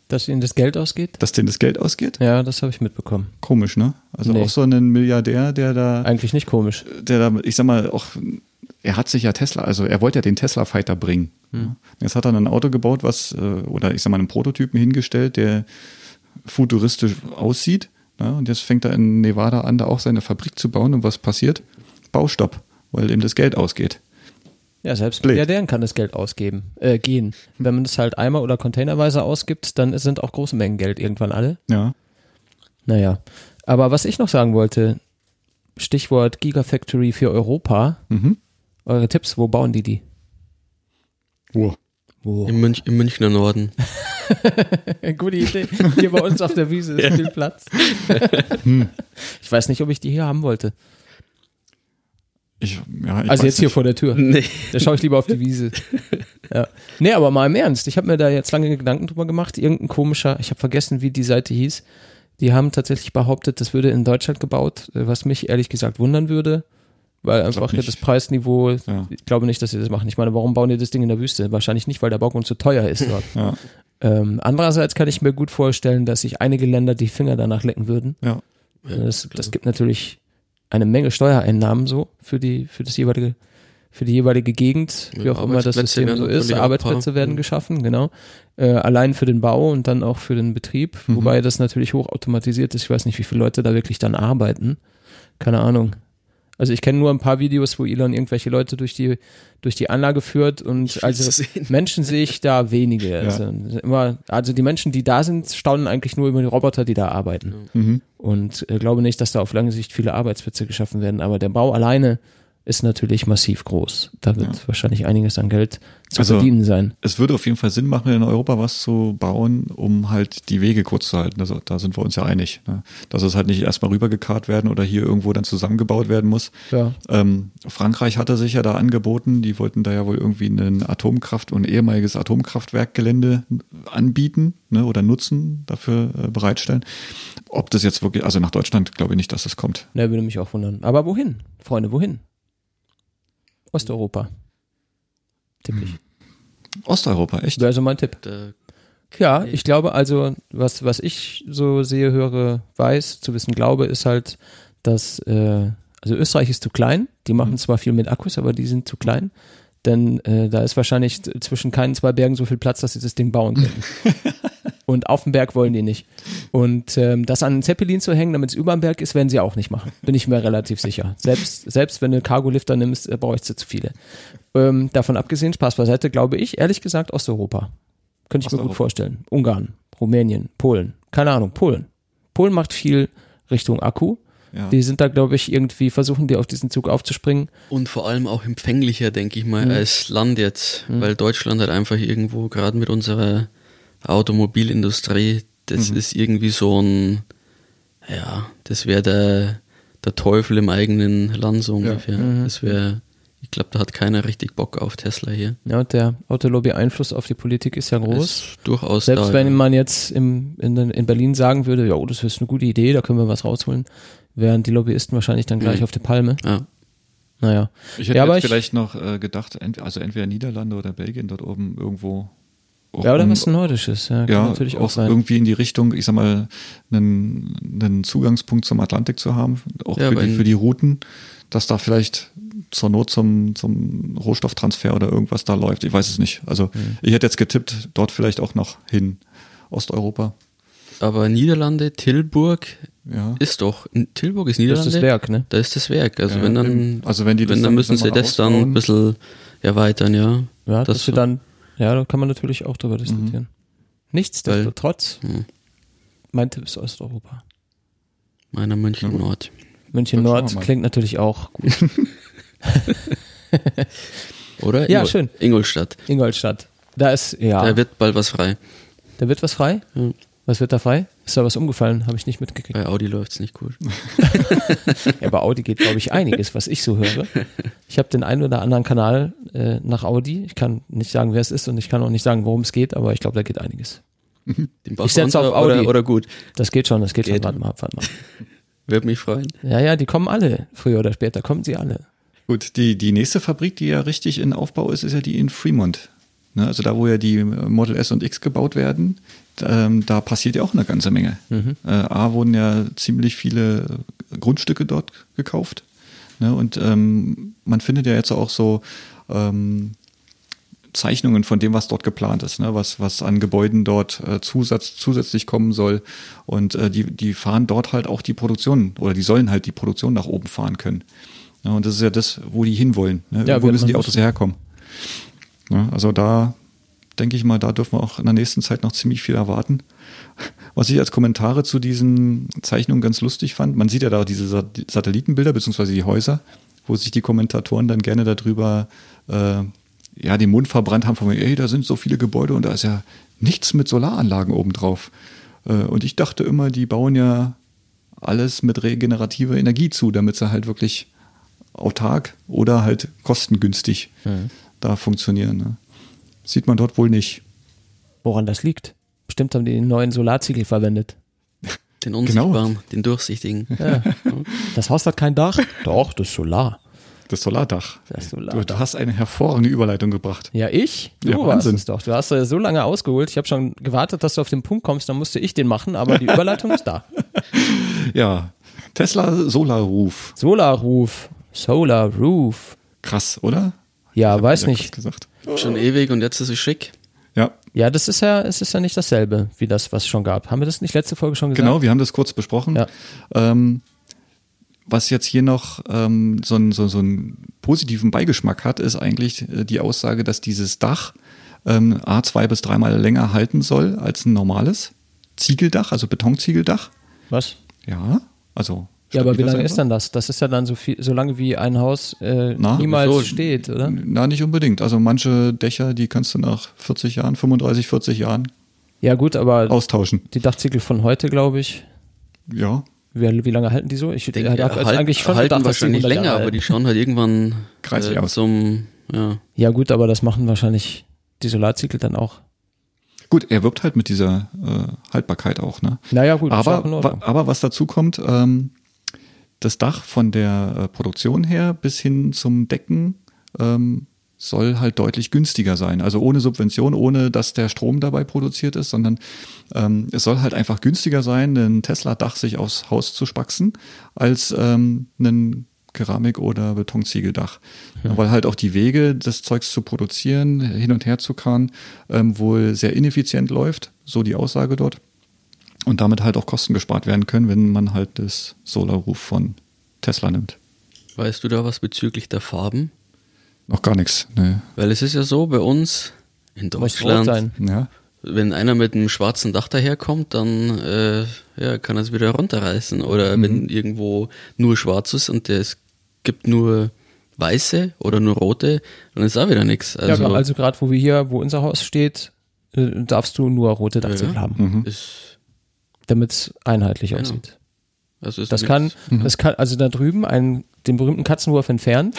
Dass ihnen das Geld ausgeht? Dass denen das Geld ausgeht? Ja, das habe ich mitbekommen. Komisch, ne? Also Nee. auch so ein Milliardär, der da, Eigentlich nicht komisch. der da, ich sag mal, auch, er hat sich ja Tesla, also er wollte ja den Tesla Fighter bringen. Hm. Jetzt hat er ein Auto gebaut, was, äh, oder ich sag mal, einen Prototypen hingestellt, der futuristisch aussieht. Ja, und jetzt fängt er in Nevada an, da auch seine Fabrik zu bauen. Und was passiert? Baustopp, weil ihm das Geld ausgeht. Ja, selbst Blöd. Milliardären kann das Geld ausgeben, äh, gehen. Wenn man das halt einmal oder containerweise ausgibt, dann sind auch große Mengen Geld irgendwann alle. Ja. Naja. Aber was ich noch sagen wollte, Stichwort Gigafactory für Europa. Mhm. Eure Tipps, wo bauen die die? Wow. Wo? Im, Münch, Im Münchner Norden. Gute Idee. Hier bei uns auf der Wiese ist viel Platz. ich weiß nicht, ob ich die hier haben wollte. Ich, ja, ich Also jetzt hier nicht. vor der Tür. Nee. Da schaue ich lieber auf die Wiese. Ja. Nee, aber mal im Ernst. Ich habe mir da jetzt lange Gedanken drüber gemacht. Irgendein komischer, ich habe vergessen, wie die Seite hieß. Die haben tatsächlich behauptet, das würde in Deutschland gebaut, äh, was mich ehrlich gesagt wundern würde. Weil einfach nicht. das Preisniveau, Ja. ich glaube nicht, dass sie das machen. Ich meine, warum bauen die das Ding in der Wüste? Wahrscheinlich nicht, weil der Baugrund zu teuer ist dort. Ja, ähm, andererseits kann ich mir gut vorstellen, dass sich einige Länder die Finger danach lecken würden. ja. Das, das gibt natürlich eine Menge Steuereinnahmen so für die, für das jeweilige, für die jeweilige Gegend, wie auch immer das System so ist. Arbeitsplätze werden Mhm. geschaffen, genau. Äh, allein für den Bau und dann auch für den Betrieb, Mhm. wobei das natürlich hochautomatisiert ist. Ich weiß nicht, wie viele Leute da wirklich dann arbeiten. Keine Ahnung. Also ich kenne nur ein paar Videos, wo Elon irgendwelche Leute durch die durch die Anlage führt und also. Menschen sehe ich da wenige. Also, immer, also die Menschen, die da sind, staunen eigentlich nur über die Roboter, die da arbeiten Mhm. und äh, glaube nicht, dass da auf lange Sicht viele Arbeitsplätze geschaffen werden. Aber der Bau alleine ist natürlich massiv groß. Da wird wahrscheinlich einiges an Geld zu Also- verdienen sein. Es würde auf jeden Fall Sinn machen, in Europa was zu bauen, um halt die Wege kurz zu halten. Also da sind wir uns ja einig. Ne? Dass es halt nicht erstmal rübergekarrt werden oder hier irgendwo dann zusammengebaut werden muss. Ja. Ähm, Frankreich hatte sich ja da angeboten, die wollten da ja wohl irgendwie ein Atomkraft- und ehemaliges Atomkraftwerkgelände anbieten ne, oder nutzen, dafür äh, bereitstellen. Ob das jetzt wirklich, also nach Deutschland glaube ich nicht, dass das kommt. Ne, würde mich auch wundern. Aber wohin? Freunde, wohin? Osteuropa. Tipp ich. Osteuropa, echt? Wäre so mein Tipp. Da, Ja, ich glaube also, was, was ich so sehe, höre, weiß, zu wissen glaube, ist halt, dass, äh, also Österreich ist zu klein. Die machen zwar viel mit Akkus, aber die sind zu klein. Denn äh, da ist wahrscheinlich zwischen keinen zwei Bergen so viel Platz, dass sie das Ding bauen können. Und auf dem Berg wollen die nicht. Und ähm, das an einen Zeppelin zu hängen, damit es über dem Berg ist, werden sie auch nicht machen. Bin ich mir relativ sicher. Selbst, selbst wenn du Cargolifter nimmst, äh, brauchst du zu viele. Ähm, davon abgesehen, Spaß beiseite, glaube ich, ehrlich gesagt, Osteuropa. Könnte ich mir gut Osteuropa. vorstellen. Ungarn, Rumänien, Polen. Keine Ahnung, Polen. Polen macht viel Richtung Akku. Ja. Die sind da, glaube ich, irgendwie versuchen, die auf diesen Zug aufzuspringen. und vor allem auch empfänglicher, denke ich Mhm. mal, als Land jetzt. Weil Deutschland halt einfach irgendwo, gerade mit unserer Automobilindustrie, das Mhm. ist irgendwie so ein, ja, das wäre der, der Teufel im eigenen Land so ungefähr. Mhm. Das wäre, ich glaube, da hat keiner richtig Bock auf Tesla hier. Ja, und der Autolobby-Einfluss auf die Politik ist ja groß. Ist durchaus Selbst da. wenn ja. man jetzt im, in, in Berlin sagen würde, ja, oh, das ist eine gute Idee, da können wir was rausholen, wären die Lobbyisten wahrscheinlich dann gleich Mhm. auf der Palme. ja. Naja. Ich hätte Ja, aber jetzt ich- vielleicht noch äh, gedacht, ent also entweder Niederlande oder Belgien dort oben irgendwo. Ja, oder um- was Nordisches, ja, kann ja, natürlich auch, auch sein. irgendwie in die Richtung, ich sag mal, einen, einen Zugangspunkt zum Atlantik zu haben, auch Ja, für, die, für die Routen, dass da vielleicht zur Not zum, zum Rohstofftransfer oder irgendwas da läuft. Ich weiß es nicht. Also Hm. ich hätte jetzt getippt, dort vielleicht auch noch hin, Osteuropa. Aber Niederlande, Tilburg Ja. ist doch, Tilburg ist Das Niederlande. ist das Werk, ne? Da ist das Werk. Also Ja, wenn dann. Also wenn die das wenn, dann müssen sie das dann ein bisschen erweitern, ja. Ja, Das dass wir dann, ja, da kann man natürlich auch drüber diskutieren. Nichtsdestotrotz, Hm. mein Tipp ist Osteuropa. Meiner München Nord. München Nord klingt natürlich auch gut. Oder? Ja, Ingol- schön. Ingolstadt. Ingolstadt. Da ist, ja, Da wird bald was frei. da wird was frei. Ja. Was wird da frei? Ist da was umgefallen? Habe ich nicht mitgekriegt. Bei Audi läuft's nicht gut. Ja, bei Audi geht, glaube ich, einiges, was ich so höre. Ich habe den einen oder anderen Kanal äh, nach Audi. Ich kann nicht sagen, wer es ist und ich kann auch nicht sagen, worum es geht, aber ich glaube, da geht einiges. Den Ich setze auf Bach Audi. Oder, oder gut. Das geht schon, das geht, schon. Geht. Warte mal, warte mal. Würde mich freuen. Ja, ja, die kommen alle. Früher oder später kommen sie alle. Gut, die, die nächste Fabrik, die ja richtig in Aufbau ist, ist ja die in Fremont. Ne, also da, wo ja die Model S und X gebaut werden, ähm, da passiert ja auch eine ganze Menge. Äh, A wurden ja ziemlich viele Grundstücke dort gekauft. Ne, und ähm, man findet ja jetzt auch so ähm, Zeichnungen von dem, was dort geplant ist, ne? was, was an Gebäuden dort äh, zusatz, zusätzlich kommen soll. Und äh, die, die fahren dort halt auch die Produktion oder die sollen halt die Produktion nach oben fahren können. Ja, und das ist ja das, wo die hinwollen. Ne? Ja, wird müssen die Autos herkommen. Ja, also da denke ich mal, da dürfen wir auch in der nächsten Zeit noch ziemlich viel erwarten. Was ich als Kommentare zu diesen Zeichnungen ganz lustig fand, man sieht ja da diese Sa- die Satellitenbilder beziehungsweise die Häuser, wo sich die Kommentatoren dann gerne darüber äh, ja den Mund verbrannt haben von mir, ey, da sind so viele Gebäude und da ist ja nichts mit Solaranlagen obendrauf. Äh, und ich dachte immer, die bauen ja alles mit regenerativer Energie zu, damit sie halt wirklich autark oder halt kostengünstig da funktionieren. Ne? Sieht man dort wohl nicht. Woran das liegt? Bestimmt haben die den neuen Solarziegel verwendet. Den unsichtbaren, den durchsichtigen. Ja. Das Haus hat kein Dach? Doch, das Solar. Das Solardach. Das Du, Solardach. du hast eine hervorragende Überleitung gebracht. Ja, ich? Du Ja, warst Wahnsinn. es doch. Du hast ja so lange ausgeholt. Ich habe schon gewartet, dass du auf den Punkt kommst, dann musste ich den machen, aber die Überleitung ist da. Ja, Tesla Solar Roof. Solarroof. Solar Roof. Krass, oder? Ja, Hab weiß nicht. gesagt. Schon ewig und jetzt ist es schick. Ja, Ja, das ist ja, es ist ja nicht dasselbe, wie das, was es schon gab. Haben wir das nicht letzte Folge schon gesagt? genau, wir haben das kurz besprochen. Ja. Ähm, was jetzt hier noch ähm, so, einen, so, so einen positiven Beigeschmack hat, ist eigentlich äh, die Aussage, dass dieses Dach ähm, A zwei bis dreimal länger halten soll als ein normales Ziegeldach, also Betonziegeldach. Was? Ja, also. Ja, aber wie lange ist denn das? Das ist ja dann so viel, so lange wie ein Haus äh, Na, niemals wieso? steht, oder? Na, nicht unbedingt. Also manche Dächer, die kannst du nach 40 Jahren, 35, 40 Jahren Ja, gut, aber austauschen. die Dachziegel von heute, glaube ich, Ja. wie, wie lange halten die so? Ich denke, habe jetzt halt- eigentlich schon halten gedacht, wahrscheinlich 100 länger, aber die schauen halt irgendwann Kreisig äh, aus. zum, ja, Ja, gut, aber das machen wahrscheinlich die Solarziegel dann auch. Gut, er wirbt halt mit dieser äh, Haltbarkeit auch, ne? Naja, gut, aber, aber was dazu kommt, ähm, das Dach von der äh, Produktion her bis hin zum Decken ähm, soll halt deutlich günstiger sein. Also ohne Subvention, ohne dass der Strom dabei produziert ist, sondern ähm, es soll halt einfach günstiger sein, ein Tesla-Dach sich aufs Haus zu spaxen, als ähm, ein Keramik- oder Betonziegeldach. Ja. Weil halt auch die Wege, das Zeugs zu produzieren, hin und her zu karren, ähm, wohl sehr ineffizient läuft, so die Aussage dort. Und damit halt auch Kosten gespart werden können, wenn man halt das Solar Roof von Tesla nimmt. weißt du da was bezüglich der Farben? Noch gar nichts. Ne. Weil es ist ja so, bei uns in Deutschland, sein. Ja. wenn einer mit einem schwarzen Dach daherkommt, dann äh, ja, kann er es wieder runterreißen. Oder Mhm. wenn irgendwo nur schwarz ist und es gibt nur weiße oder nur rote, dann ist auch wieder nichts. Also, Also, ja, also gerade wo wir hier, wo unser Haus steht, äh, darfst du nur rote Dachziegel Ja. haben, Mhm. ist, damit es einheitlich Genau. aussieht. also ist Das kann, das kann, also da drüben einen, den berühmten Katzenwurf entfernt.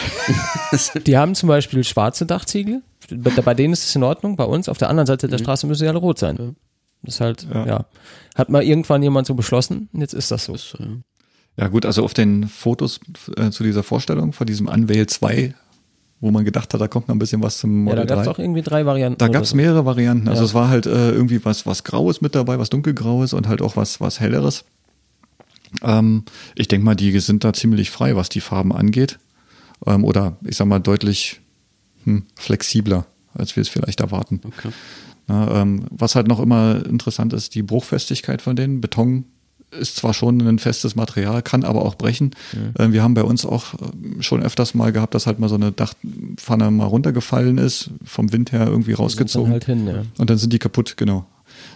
Die haben zum Beispiel schwarze Dachziegel. Bei, denen ist es in Ordnung. Bei uns auf der anderen Seite der Straße müssen sie alle rot sein. Das ist halt, ja. Ja. Hat mal irgendwann jemand so beschlossen und jetzt ist das so. Ist so, ja. Ja gut, also auf den Fotos äh, zu dieser Vorstellung von diesem Unveil 2, wo man gedacht hat, da kommt noch ein bisschen was zum Ja, da Model gab es 3. auch irgendwie drei Varianten. Da gab es so. mehrere Varianten. Also Ja. es war halt äh, irgendwie was, was Graues mit dabei, was Dunkelgraues und halt auch was, was Helleres. Ähm, ich denke mal, die sind da ziemlich frei, was die Farben angeht. Ähm, oder ich sag mal deutlich hm, flexibler, als wir es vielleicht erwarten. Okay. Na, ähm, was halt noch immer interessant ist, die Bruchfestigkeit von denen. Beton ist zwar schon ein festes Material, kann aber auch brechen. Ähm, wir haben bei uns auch ähm, schon öfters mal gehabt, dass halt mal so eine Dachpfanne mal runtergefallen ist, vom Wind her irgendwie rausgezogen. dann halt hin, ja. Und dann sind die kaputt, genau.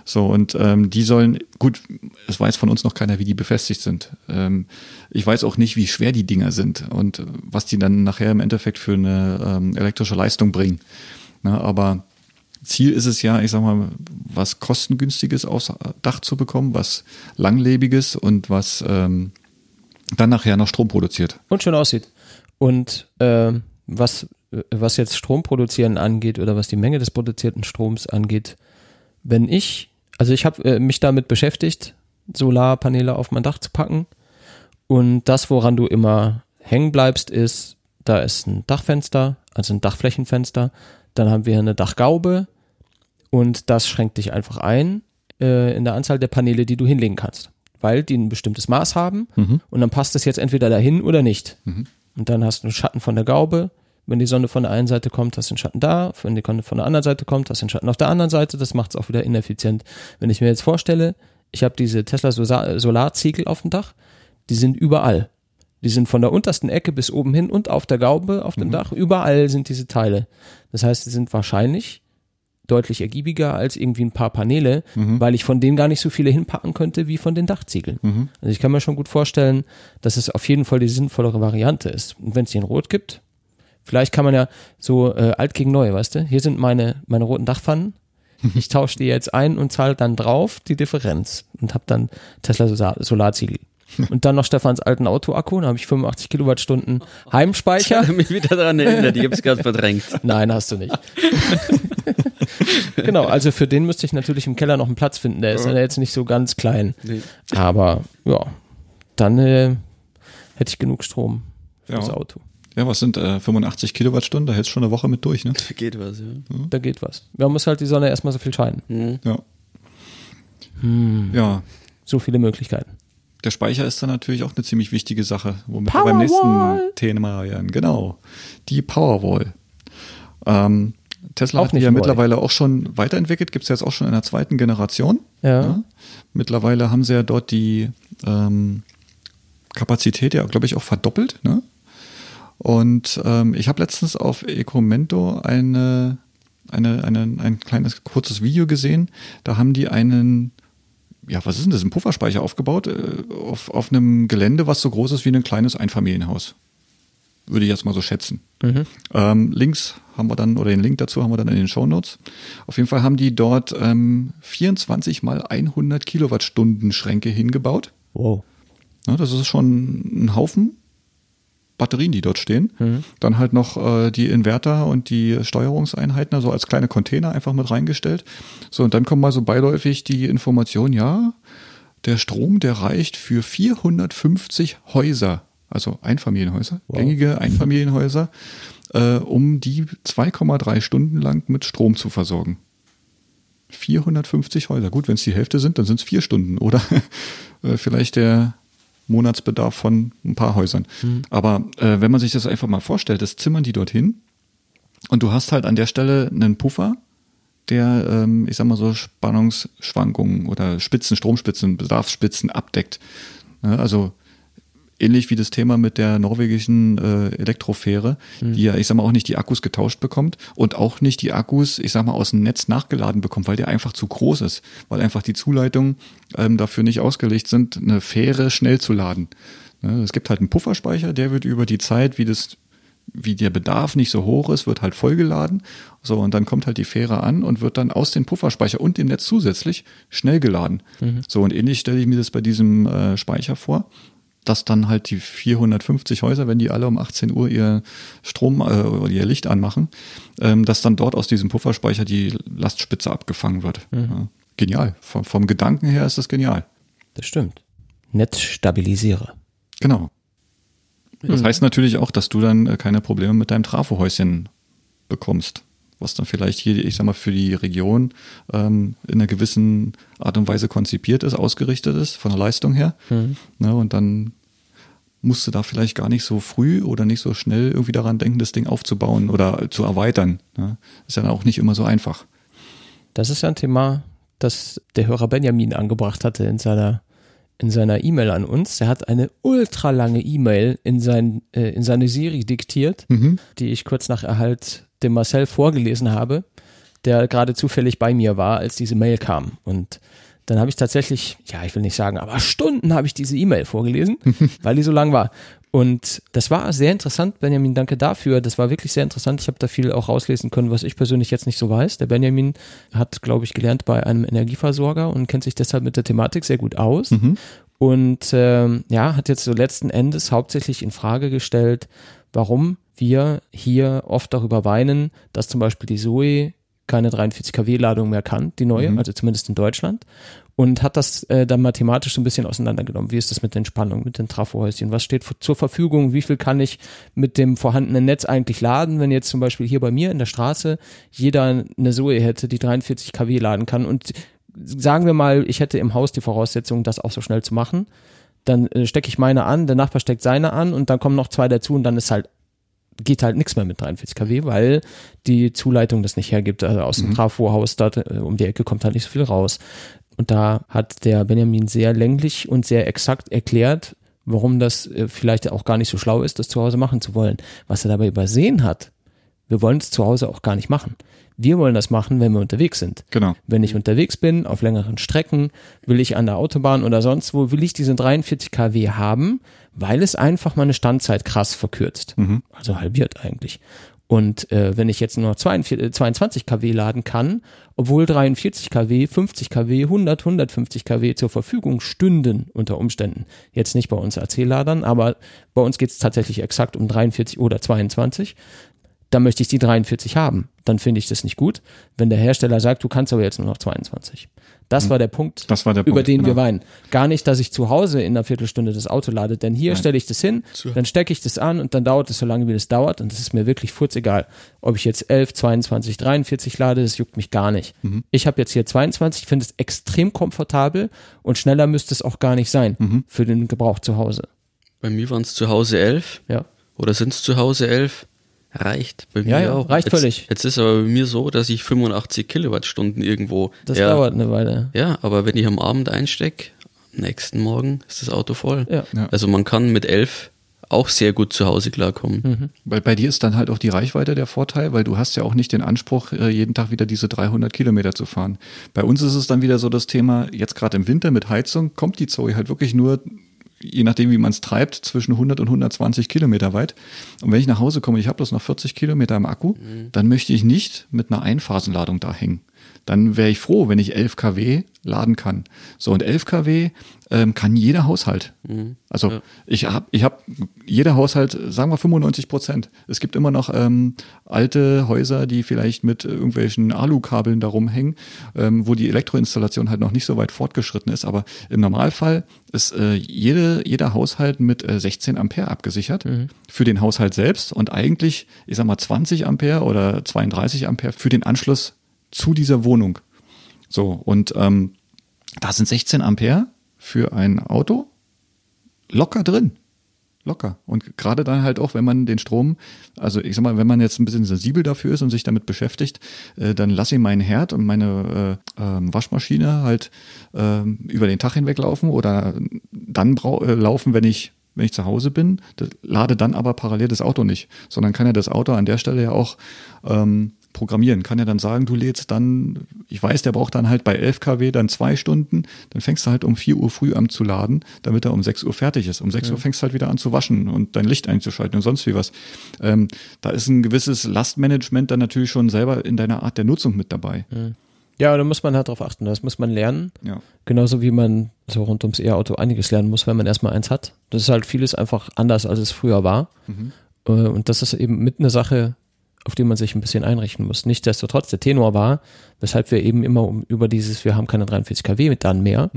So, und ähm, die sollen, gut, es weiß von uns noch keiner, wie die befestigt sind. Ähm, ich weiß auch nicht, wie schwer die Dinger sind und äh, was die dann nachher im Endeffekt für eine ähm, elektrische Leistung bringen. Na, aber Ziel ist es ja, ich sag mal, was kostengünstiges aufs Dach zu bekommen, was langlebiges und was ähm, dann nachher noch Strom produziert. Und schön aussieht. Und ähm, was, äh, was jetzt Strom produzieren angeht oder was die Menge des produzierten Stroms angeht, wenn ich, also ich habe äh, mich damit beschäftigt, Solarpaneele auf mein Dach zu packen. Und das, woran du immer hängen bleibst, ist, da ist ein Dachfenster, also ein Dachflächenfenster. Dann haben wir eine Dachgaube und das schränkt dich einfach ein äh, in der Anzahl der Paneele, die du hinlegen kannst, weil die ein bestimmtes Maß haben und dann passt es jetzt entweder dahin oder nicht. Und dann hast du einen Schatten von der Gaube. Wenn die Sonne von der einen Seite kommt, hast du einen Schatten da. Wenn die Sonne von der anderen Seite kommt, hast du einen Schatten auf der anderen Seite. Das macht es auch wieder ineffizient. Wenn ich mir jetzt vorstelle, ich habe diese Tesla Solarziegel auf dem Dach, die sind überall. Die sind von der untersten Ecke bis oben hin und auf der Gaube, auf dem Dach. Überall sind diese Teile. Das heißt, die sind wahrscheinlich deutlich ergiebiger als irgendwie ein paar Paneele, weil ich von denen gar nicht so viele hinpacken könnte wie von den Dachziegeln. Also ich kann mir schon gut vorstellen, dass es auf jeden Fall die sinnvollere Variante ist. Und wenn es die in Rot gibt, vielleicht kann man ja so äh, alt gegen neu, weißt du? Hier sind meine, meine roten Dachpfannen. Ich tausche die jetzt ein und zahle dann drauf die Differenz und habe dann Tesla Solar Solarziegel. Und dann noch Stefans alten Autoakku, dann habe ich 85 Kilowattstunden Ich Heimspeicher. habe mich wieder daran erinnert, ich habe es gerade verdrängt. Nein, hast du nicht. genau, also für den müsste ich natürlich im Keller noch einen Platz finden. Der ist ja jetzt nicht so ganz klein. Nee. Aber ja, dann äh, hätte ich genug Strom für Ja. das Auto. Ja, was sind äh, 85 Kilowattstunden? Da hältst du schon eine Woche mit durch, ne? Geht was, ja. Da geht was. Da muss halt die Sonne erstmal so viel scheinen. Mhm. Ja. Hm. Ja, So viele Möglichkeiten. Der Speicher ist dann natürlich auch eine ziemlich wichtige Sache, womit wir beim nächsten Thema werden. Genau, die Powerwall. Ähm, Tesla Auch hat die ja neu. mittlerweile auch schon weiterentwickelt, gibt es jetzt auch schon in der zweiten Generation. Ja. Mittlerweile haben sie ja dort die ähm, Kapazität ja, glaube ich, auch verdoppelt. Ne? Und ähm, ich habe letztens auf Ecomento eine, eine, eine, ein kleines kurzes Video gesehen. Da haben die einen, ja, was ist denn das, einen Pufferspeicher aufgebaut äh, auf, auf einem Gelände, was so groß ist wie ein kleines Einfamilienhaus. Würde ich jetzt mal so schätzen. Ähm, Links haben wir dann, oder den Link dazu haben wir dann in den Shownotes. Auf jeden Fall haben die dort ähm, 24 mal 100 Kilowattstunden Schränke hingebaut. Wow. Ja, das ist schon ein Haufen Batterien, die dort stehen. Dann halt noch äh, die Inverter und die Steuerungseinheiten, also als kleine Container einfach mit reingestellt. So, und dann kommt mal so beiläufig die Information, ja, der Strom, der reicht für 450 Häuser, also Einfamilienhäuser, gängige Einfamilienhäuser, äh, um die 2,3 Stunden lang mit Strom zu versorgen. 450 Häuser. Gut, wenn es die Hälfte sind, dann sind es vier Stunden oder äh, vielleicht der Monatsbedarf von ein paar Häusern. Aber äh, wenn man sich das einfach mal vorstellt, das zimmern die dorthin und du hast halt an der Stelle einen Puffer, der, ähm, ich sag mal so, Spannungsschwankungen oder Spitzen, Stromspitzen, Bedarfsspitzen abdeckt. Ja, also ähnlich wie das Thema mit der norwegischen äh, Elektrofähre, die ja, ich sag mal, auch nicht die Akkus getauscht bekommt und auch nicht die Akkus, ich sag mal, aus dem Netz nachgeladen bekommt, weil der einfach zu groß ist, weil einfach die Zuleitungen ähm, dafür nicht ausgelegt sind, eine Fähre schnell zu laden. Ne, es gibt halt einen Pufferspeicher, der wird über die Zeit, wie das wie der Bedarf nicht so hoch ist, wird halt vollgeladen. So, und dann kommt halt die Fähre an und wird dann aus dem Pufferspeicher und dem Netz zusätzlich schnell geladen. So, und ähnlich stelle ich mir das bei diesem äh, Speicher vor, dass dann halt die 450 Häuser, wenn die alle um 18 Uhr ihr Strom äh, oder ihr Licht anmachen, ähm, dass dann dort aus diesem Pufferspeicher die Lastspitze abgefangen wird. Ja, genial. Vom, vom Gedanken her ist das genial. Das stimmt. Netzstabilisierer. Genau. Das heißt natürlich auch, dass du dann äh, keine Probleme mit deinem Trafohäuschen bekommst, was dann vielleicht hier, ich sag mal, für die Region ähm, in einer gewissen Art und Weise konzipiert ist, ausgerichtet ist, von der Leistung her. Ne, und dann musst du da vielleicht gar nicht so früh oder nicht so schnell irgendwie daran denken, das Ding aufzubauen oder zu erweitern. Ne? Ist ja auch nicht immer so einfach. Das ist ja ein Thema, das der Hörer Benjamin angebracht hatte in seiner in seiner E-Mail an uns. Er hat eine ultralange E-Mail in, sein, äh, in seine Siri diktiert, die ich kurz nach Erhalt dem Marcel vorgelesen habe, der gerade zufällig bei mir war, als diese Mail kam. Und dann habe ich tatsächlich, ja, ich will nicht sagen, aber Stunden habe ich diese E-Mail vorgelesen, weil die so lang war. Und das war sehr interessant, Benjamin, danke dafür. Das war wirklich sehr interessant. Ich habe da viel auch rauslesen können, was ich persönlich jetzt nicht so weiß. Der Benjamin hat, glaube ich, gelernt bei einem Energieversorger und kennt sich deshalb mit der Thematik sehr gut aus. Und ähm, ja, hat jetzt so letzten Endes hauptsächlich in Frage gestellt, warum wir hier oft darüber weinen, dass zum Beispiel die Zoe keine 43 kW Ladung mehr kann, die neue, also zumindest in Deutschland. Und hat das äh, dann mathematisch so ein bisschen auseinandergenommen. Wie ist das mit den Spannungen, mit den Trafohäuschen? Was steht zur Verfügung? Wie viel kann ich mit dem vorhandenen Netz eigentlich laden? Wenn jetzt zum Beispiel hier bei mir in der Straße jeder eine Zoe hätte, die 43 kW laden kann und sagen wir mal, ich hätte im Haus die Voraussetzung, das auch so schnell zu machen, dann äh, stecke ich meine an, der Nachbar steckt seine an und dann kommen noch zwei dazu und dann ist halt geht halt nichts mehr mit 43 kW, weil die Zuleitung das nicht hergibt. Also aus dem Trafohaus dort äh, um die Ecke kommt halt nicht so viel raus. Und da hat der Benjamin sehr länglich und sehr exakt erklärt, warum das äh, vielleicht auch gar nicht so schlau ist, das zu Hause machen zu wollen. Was er dabei übersehen hat, wir wollen es zu Hause auch gar nicht machen. Wir wollen das machen, wenn wir unterwegs sind. Genau. Wenn ich unterwegs bin, auf längeren Strecken, will ich an der Autobahn oder sonst wo, will ich diese 43 kW haben, weil es einfach meine Standzeit krass verkürzt. Also halbiert eigentlich. Und äh, wenn ich jetzt nur noch 42, äh, 22 kW laden kann, obwohl 43 kW, 50 kW, 100, 150 kW zur Verfügung stünden unter Umständen. Jetzt nicht bei uns AC-Ladern, aber bei uns geht es tatsächlich exakt um 43 oder 22 dann möchte ich die 43 haben. Dann finde ich das nicht gut. Wenn der Hersteller sagt, du kannst aber jetzt nur noch 22, Das war der Punkt, Das war der über Punkt, den wir genau. weinen. Gar nicht, dass ich zu Hause in einer Viertelstunde das Auto lade, denn hier stelle ich das hin, dann stecke ich das an und dann dauert es so lange, wie das dauert und das ist mir wirklich furzegal. Ob ich jetzt 11, 22, 43 lade, das juckt mich gar nicht. Mhm. Ich habe jetzt hier 22, finde es extrem komfortabel und schneller müsste es auch gar nicht sein Mhm. für den Gebrauch zu Hause. Bei mir waren es zu Hause elf Ja. oder sind es zu Hause elf? Reicht. Bei mir Ja, ja, auch. reicht jetzt, völlig. Jetzt ist aber bei mir so, dass ich 85 Kilowattstunden irgendwo. Das ja, dauert eine Weile. Ja, aber wenn ich am Abend einstecke, nächsten Morgen ist das Auto voll. Ja. Ja. Also man kann mit elf auch sehr gut zu Hause klarkommen. Mhm. Bei, bei dir ist dann halt auch die Reichweite der Vorteil, weil du hast ja auch nicht den Anspruch, äh, jeden Tag wieder diese 300 Kilometer zu fahren. Bei uns ist es dann wieder so das Thema, jetzt gerade im Winter mit Heizung, kommt die Zoe halt wirklich nur, je nachdem wie man es treibt, zwischen 100 und 120 Kilometer weit. Und wenn ich nach Hause komme, ich habe bloß noch 40 Kilometer im Akku, dann möchte ich nicht mit einer Einphasenladung da hängen. Dann wäre ich froh, wenn ich 11 kW laden kann. So, und 11 kW ähm, kann jeder Haushalt. Also Ja. ich habe, ich hab, jeder Haushalt, sagen wir 95 Prozent. Es gibt immer noch ähm, alte Häuser, die vielleicht mit irgendwelchen Alukabeln da rumhängen, ähm, wo die Elektroinstallation halt noch nicht so weit fortgeschritten ist. Aber im Normalfall ist äh, jede, jeder Haushalt mit äh, 16 Ampere abgesichert für den Haushalt selbst und eigentlich, ich sag mal, 20 Ampere oder 32 Ampere für den Anschluss zu dieser Wohnung. So, und ähm, da sind 16 Ampere für ein Auto locker drin. Locker. Und gerade dann halt auch, wenn man den Strom, also ich sag mal, wenn man jetzt ein bisschen sensibel dafür ist und sich damit beschäftigt, äh, dann lasse ich meinen Herd und meine äh, ähm, Waschmaschine halt ähm, über den Tag hinweg laufen oder dann brau äh, laufen, wenn ich wenn ich zu Hause bin, das, lade dann aber parallel das Auto nicht, sondern kann ja das Auto an der Stelle ja auch ähm, programmieren. Kann ja dann sagen, du lädst dann, ich weiß, der braucht dann halt bei 11 kW dann zwei Stunden, dann fängst du halt um 4 Uhr früh an zu laden, damit er um 6 Uhr fertig ist. Um 6 Uhr fängst du halt wieder an zu waschen und dein Licht einzuschalten und sonst wie was. Ähm, da ist ein gewisses Lastmanagement dann natürlich schon selber in deiner Art der Nutzung mit dabei. Ja, da muss man halt drauf achten. Das muss man lernen. Ja. Genauso wie man so rund ums E-Auto einiges lernen muss, wenn man erstmal eins hat. Das ist halt vieles einfach anders, als es früher war. Äh, Und das ist eben mit eine Sache, auf die man sich ein bisschen einrichten muss. Nichtsdestotrotz, der Tenor war, weshalb wir eben immer um, über dieses, wir haben keine 43 kW mit dann mehr,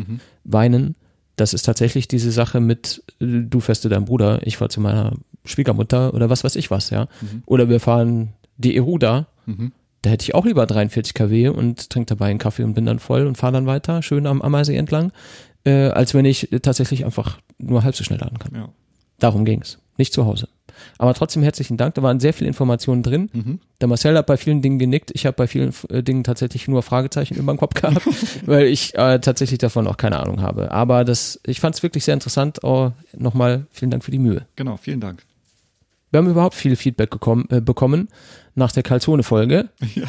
weinen. Das ist tatsächlich diese Sache mit, du fährst zu deinem Bruder, ich fahr zu meiner Schwiegermutter oder was weiß ich was, ja. Oder wir fahren die Eruda. Da hätte ich auch lieber 43 kW und trinke dabei einen Kaffee und bin dann voll und fahre dann weiter, schön am Ammersee entlang, äh, als wenn ich tatsächlich einfach nur halb so schnell laden kann. Ja. Darum ging's, nicht zu Hause. Aber trotzdem herzlichen Dank, da waren sehr viele Informationen drin. Mhm. Der Marcel hat bei vielen Dingen genickt, ich habe bei vielen äh, Dingen tatsächlich nur Fragezeichen über den Kopf gehabt, weil ich äh, tatsächlich davon auch keine Ahnung habe. Aber das, ich fand es wirklich sehr interessant. Oh, Nochmal vielen Dank für die Mühe. Genau, vielen Dank. Wir haben überhaupt viel Feedback gekommen, äh, bekommen nach der Calzone-Folge. Ja.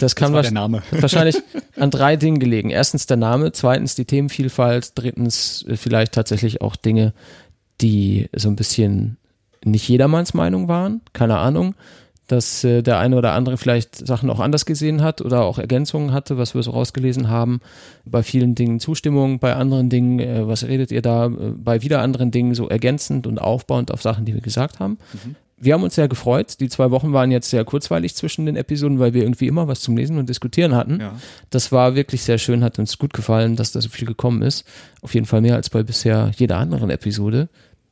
Das kann der Name. wahrscheinlich an drei Dingen gelegen. Erstens der Name, zweitens die Themenvielfalt, drittens äh, vielleicht tatsächlich auch Dinge, die so ein bisschen nicht jedermanns Meinung waren. Keine Ahnung. Dass äh, der eine oder andere vielleicht Sachen auch anders gesehen hat oder auch Ergänzungen hatte, was wir so rausgelesen haben. Bei vielen Dingen Zustimmung, bei anderen Dingen, äh, was redet ihr da? Äh, bei wieder anderen Dingen so ergänzend und aufbauend auf Sachen, die wir gesagt haben. Wir haben uns sehr gefreut. Die zwei Wochen waren jetzt sehr kurzweilig zwischen den Episoden, weil wir irgendwie immer was zum Lesen und Diskutieren hatten. Ja. Das war wirklich sehr schön, hat uns gut gefallen, dass da so viel gekommen ist. Auf jeden Fall mehr als bei bisher jeder anderen Episode.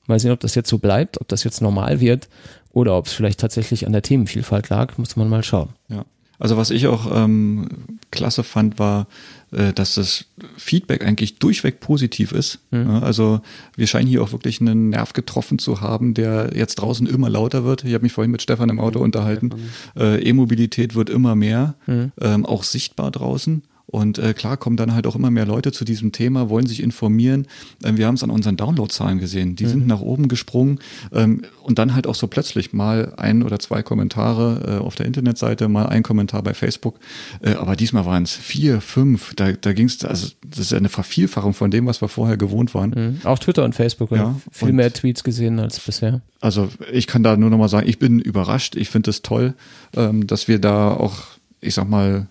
Mal sehen, ob das jetzt so bleibt, ob das jetzt normal wird oder ob es vielleicht tatsächlich an der Themenvielfalt lag, muss man mal schauen. Ja. Also was ich auch ähm, klasse fand, war, äh, dass das Feedback eigentlich durchweg positiv ist. Ja, also wir scheinen hier auch wirklich einen Nerv getroffen zu haben, der jetzt draußen immer lauter wird. Ich habe mich vorhin mit Stefan im Auto unterhalten. Äh, E-Mobilität wird immer mehr, ähm, auch sichtbar draußen. Und äh, klar kommen dann halt auch immer mehr Leute zu diesem Thema, wollen sich informieren. Ähm, wir haben es an unseren Downloadzahlen gesehen. Die sind nach oben gesprungen ähm, und dann halt auch so plötzlich mal ein oder zwei Kommentare äh, auf der Internetseite, mal ein Kommentar bei Facebook. Äh, aber diesmal waren es vier, fünf. Da, da ging es, also das ist ja eine Vervielfachung von dem, was wir vorher gewohnt waren. Mhm. Auch Twitter und Facebook Ja, haben viel und- mehr Tweets gesehen als bisher. Also ich kann da nur noch mal sagen, ich bin überrascht. Ich finde es toll, ähm, dass wir da auch, ich sag mal,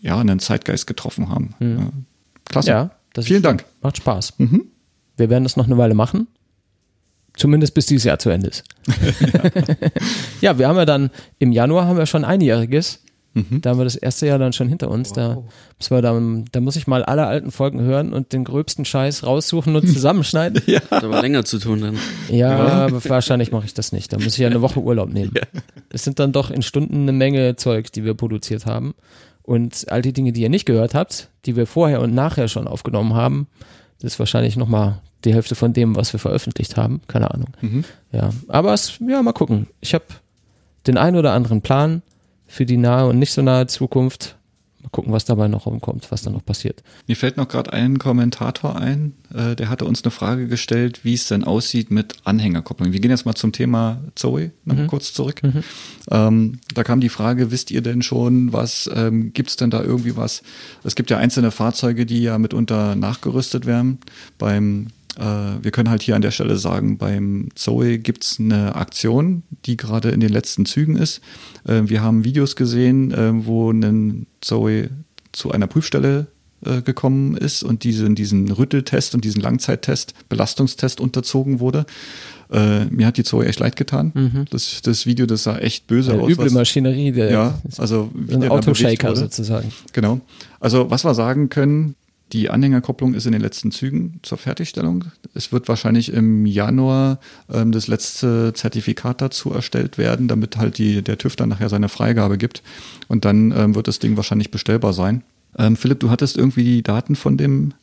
ja, einen Zeitgeist getroffen haben. Ja. Klasse. Ja, das Vielen ist, Dank. Macht Spaß. Mhm. Wir werden das noch eine Weile machen. Zumindest bis dieses Jahr zu Ende ist. ja, wir haben ja dann im Januar haben wir schon einjähriges. Da haben wir das erste Jahr dann schon hinter uns. Da, müssen wir da, da muss ich mal alle alten Folgen hören und den gröbsten Scheiß raussuchen und zusammenschneiden. ja, Hat aber länger zu tun dann. aber wahrscheinlich mache ich das nicht. Da muss ich ja eine Woche Urlaub nehmen. Es sind dann doch in Stunden eine Menge Zeug, die wir produziert haben. Und all die Dinge, die ihr nicht gehört habt, die wir vorher und nachher schon aufgenommen haben, das ist wahrscheinlich nochmal die Hälfte von dem, was wir veröffentlicht haben. Keine Ahnung. Ja, aber es, ja, mal gucken. Ich habe den einen oder anderen Plan für die nahe und nicht so nahe Zukunft. Mal gucken, was dabei noch rumkommt, was da noch passiert. Mir fällt noch gerade ein Kommentator ein, äh, der hatte uns eine Frage gestellt, wie es denn aussieht mit Anhängerkopplung. Wir gehen jetzt mal zum Thema Zoe noch mal kurz zurück. Ähm, da kam die Frage, wisst ihr denn schon, was ähm, gibt es denn da irgendwie was? Es gibt ja einzelne Fahrzeuge, die ja mitunter nachgerüstet werden. Beim wir können halt hier an der Stelle sagen, beim Zoe gibt's eine Aktion, die gerade in den letzten Zügen ist. Äh, wir haben Videos gesehen, äh, wo ein Zoe zu einer Prüfstelle äh, gekommen ist und diesen, diesen Rütteltest und diesen Langzeittest, Belastungstest unterzogen wurde. Äh, mir hat die Zoe echt leid getan. Das, das Video, das sah echt böse Eine aus. üble was- Maschinerie, der ja, also wie ein der Autoshaker sozusagen. Genau. Also was wir sagen können, die Anhängerkopplung ist in den letzten Zügen zur Fertigstellung. Es wird wahrscheinlich im Januar ähm, das letzte Zertifikat dazu erstellt werden, damit halt die, der TÜV dann nachher seine Freigabe gibt. Und dann ähm, wird das Ding wahrscheinlich bestellbar sein. Ähm, Philipp, du hattest irgendwie die Daten von dem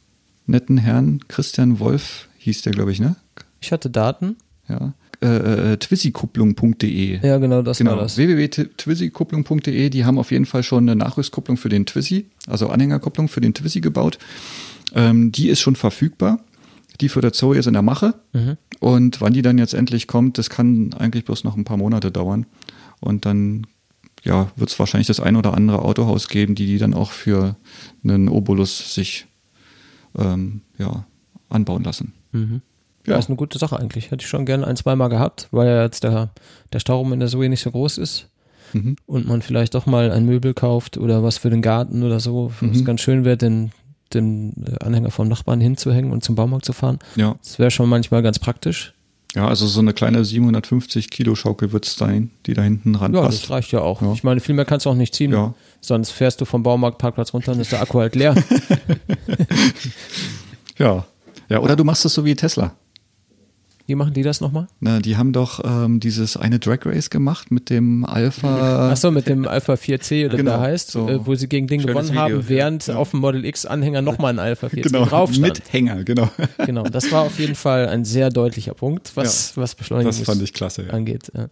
netten Herrn Christian Wolf, hieß der, glaube ich, ne? Ich hatte Daten. Ja. Äh, äh, twizzykupplung.de. Ja, genau, das Genau, war das. www.twizzykupplung.de, die haben auf jeden Fall schon eine Nachrüstkupplung für den Twizy, also Anhängerkupplung für den Twizy gebaut. Ähm, die ist schon verfügbar. Die für der Zoe ist in der Mache. Mhm. Und wann die dann jetzt endlich kommt, das kann eigentlich bloß noch ein paar Monate dauern. Und dann ja, wird es wahrscheinlich das ein oder andere Autohaus geben, die die dann auch für einen Obolus sich ähm, ja, anbauen lassen. Mhm. Ja. Das ist eine gute Sache eigentlich. Hätte ich schon gerne ein, zweimal gehabt, weil ja jetzt der, der Stauraum in der Zoe nicht so groß ist Mhm. und man vielleicht doch mal ein Möbel kauft oder was für den Garten oder so, Mhm. ganz schön wäre, den, den Anhänger vom Nachbarn hinzuhängen und zum Baumarkt zu fahren. Ja. Das wäre schon manchmal ganz praktisch. ja, also so eine kleine 750 Kilo Schaukel wird es sein, die da hinten Ja, ranpasst. das reicht ja auch. Ja. Ich meine, viel mehr kannst du auch nicht ziehen. Ja. Sonst fährst du vom Baumarktparkplatz runter und ist der Akku halt leer. Ja. Ja, oder du machst es so wie Tesla. Wie machen die das nochmal? Na, die haben doch ähm, dieses eine Drag Race gemacht mit dem Alpha. Achso, mit dem Alpha 4C oder Genau, wie der heißt, so. äh, wo sie gegen den Schönes gewonnen Video, haben, ja. während auf dem Model X Anhänger nochmal ein Alpha 4C genau, drauf stand. mit Hänger, genau. Genau, das war auf jeden Fall ein sehr deutlicher Punkt, was, was Beschleunigung Das fand ich klasse. Ja. angeht. Ja.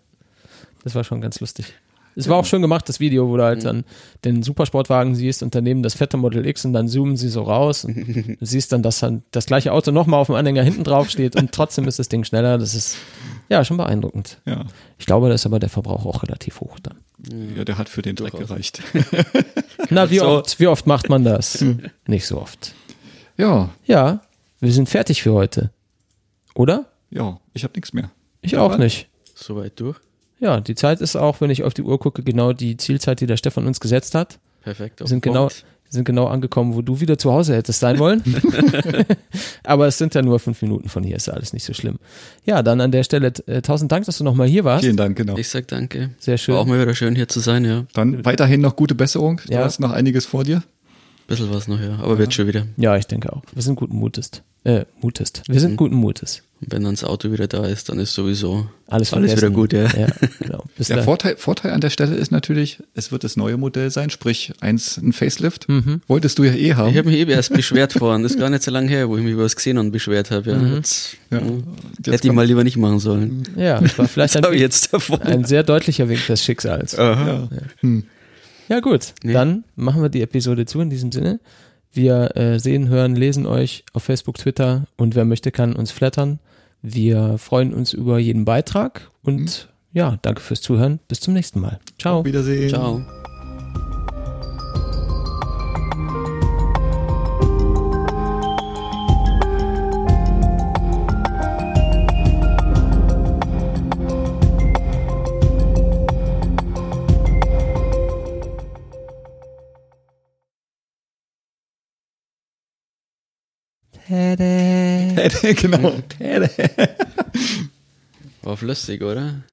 Das war schon ganz lustig. Es war auch schön gemacht, das Video, wo du halt dann den Supersportwagen siehst und daneben das fette Model X und dann zoomen sie so raus und du siehst dann, dass dann das gleiche Auto nochmal auf dem Anhänger hinten drauf steht und trotzdem ist das Ding schneller. Das ist ja schon beeindruckend. Ja. Ich glaube, da ist aber der Verbrauch auch relativ hoch dann. ja, der hat für den Dreck gereicht. Na, wie oft, wie oft macht man das? Nicht so oft. ja, Ja, wir sind fertig für heute. Oder? ja, ich habe nichts mehr. Ich Ja, auch nicht. Soweit durch. Ja, die Zeit ist auch, wenn ich auf die Uhr gucke, genau die Zielzeit, die der Stefan uns gesetzt hat. Perfekt. Wir auf sind genau, sind genau angekommen, wo du wieder zu Hause hättest sein wollen. Aber es sind ja nur fünf Minuten von hier, ist ja alles nicht so schlimm. Ja, dann an der Stelle äh, tausend Dank, dass du nochmal hier warst. Vielen Dank, genau. Ich sag danke. Sehr schön. War auch mal wieder schön hier zu sein, ja. Dann weiterhin noch gute Besserung. Du Ja. hast noch einiges vor dir. Bisschen was noch, ja. Aber wird schon wieder. Ja, ich denke auch. Wir sind guten Mutes. Äh, Mutest. Wir sind guten Mutes. Und wenn dann das Auto wieder da ist, dann ist sowieso Alles, alles wieder gut, ja. Ja, genau. Bis Der. Vorteil, Vorteil an der Stelle ist natürlich, es wird das neue Modell sein, sprich eins ein Facelift. Mhm. Wolltest du ja eh haben. Ich habe mich eben erst beschwert vorhin. Das ist gar nicht so lange her, wo ich mich über das Xenon beschwert habe. Ja. Mhm. Jetzt, Ja. ja. Jetzt Hätte ich mal lieber nicht machen sollen. Ja, das war vielleicht Das ein, jetzt davon. ein sehr deutlicher Wink des Schicksals. Aha. Ja, gut. Nee. Dann machen wir die Episode zu in diesem Sinne. Wir äh, sehen, hören, lesen euch auf Facebook, Twitter und wer möchte, kann uns flattern. Wir freuen uns über jeden Beitrag und ja, danke fürs Zuhören. Bis zum nächsten Mal. Ciao. Auf Wiedersehen. Ciao. genau. War flüssig, oder?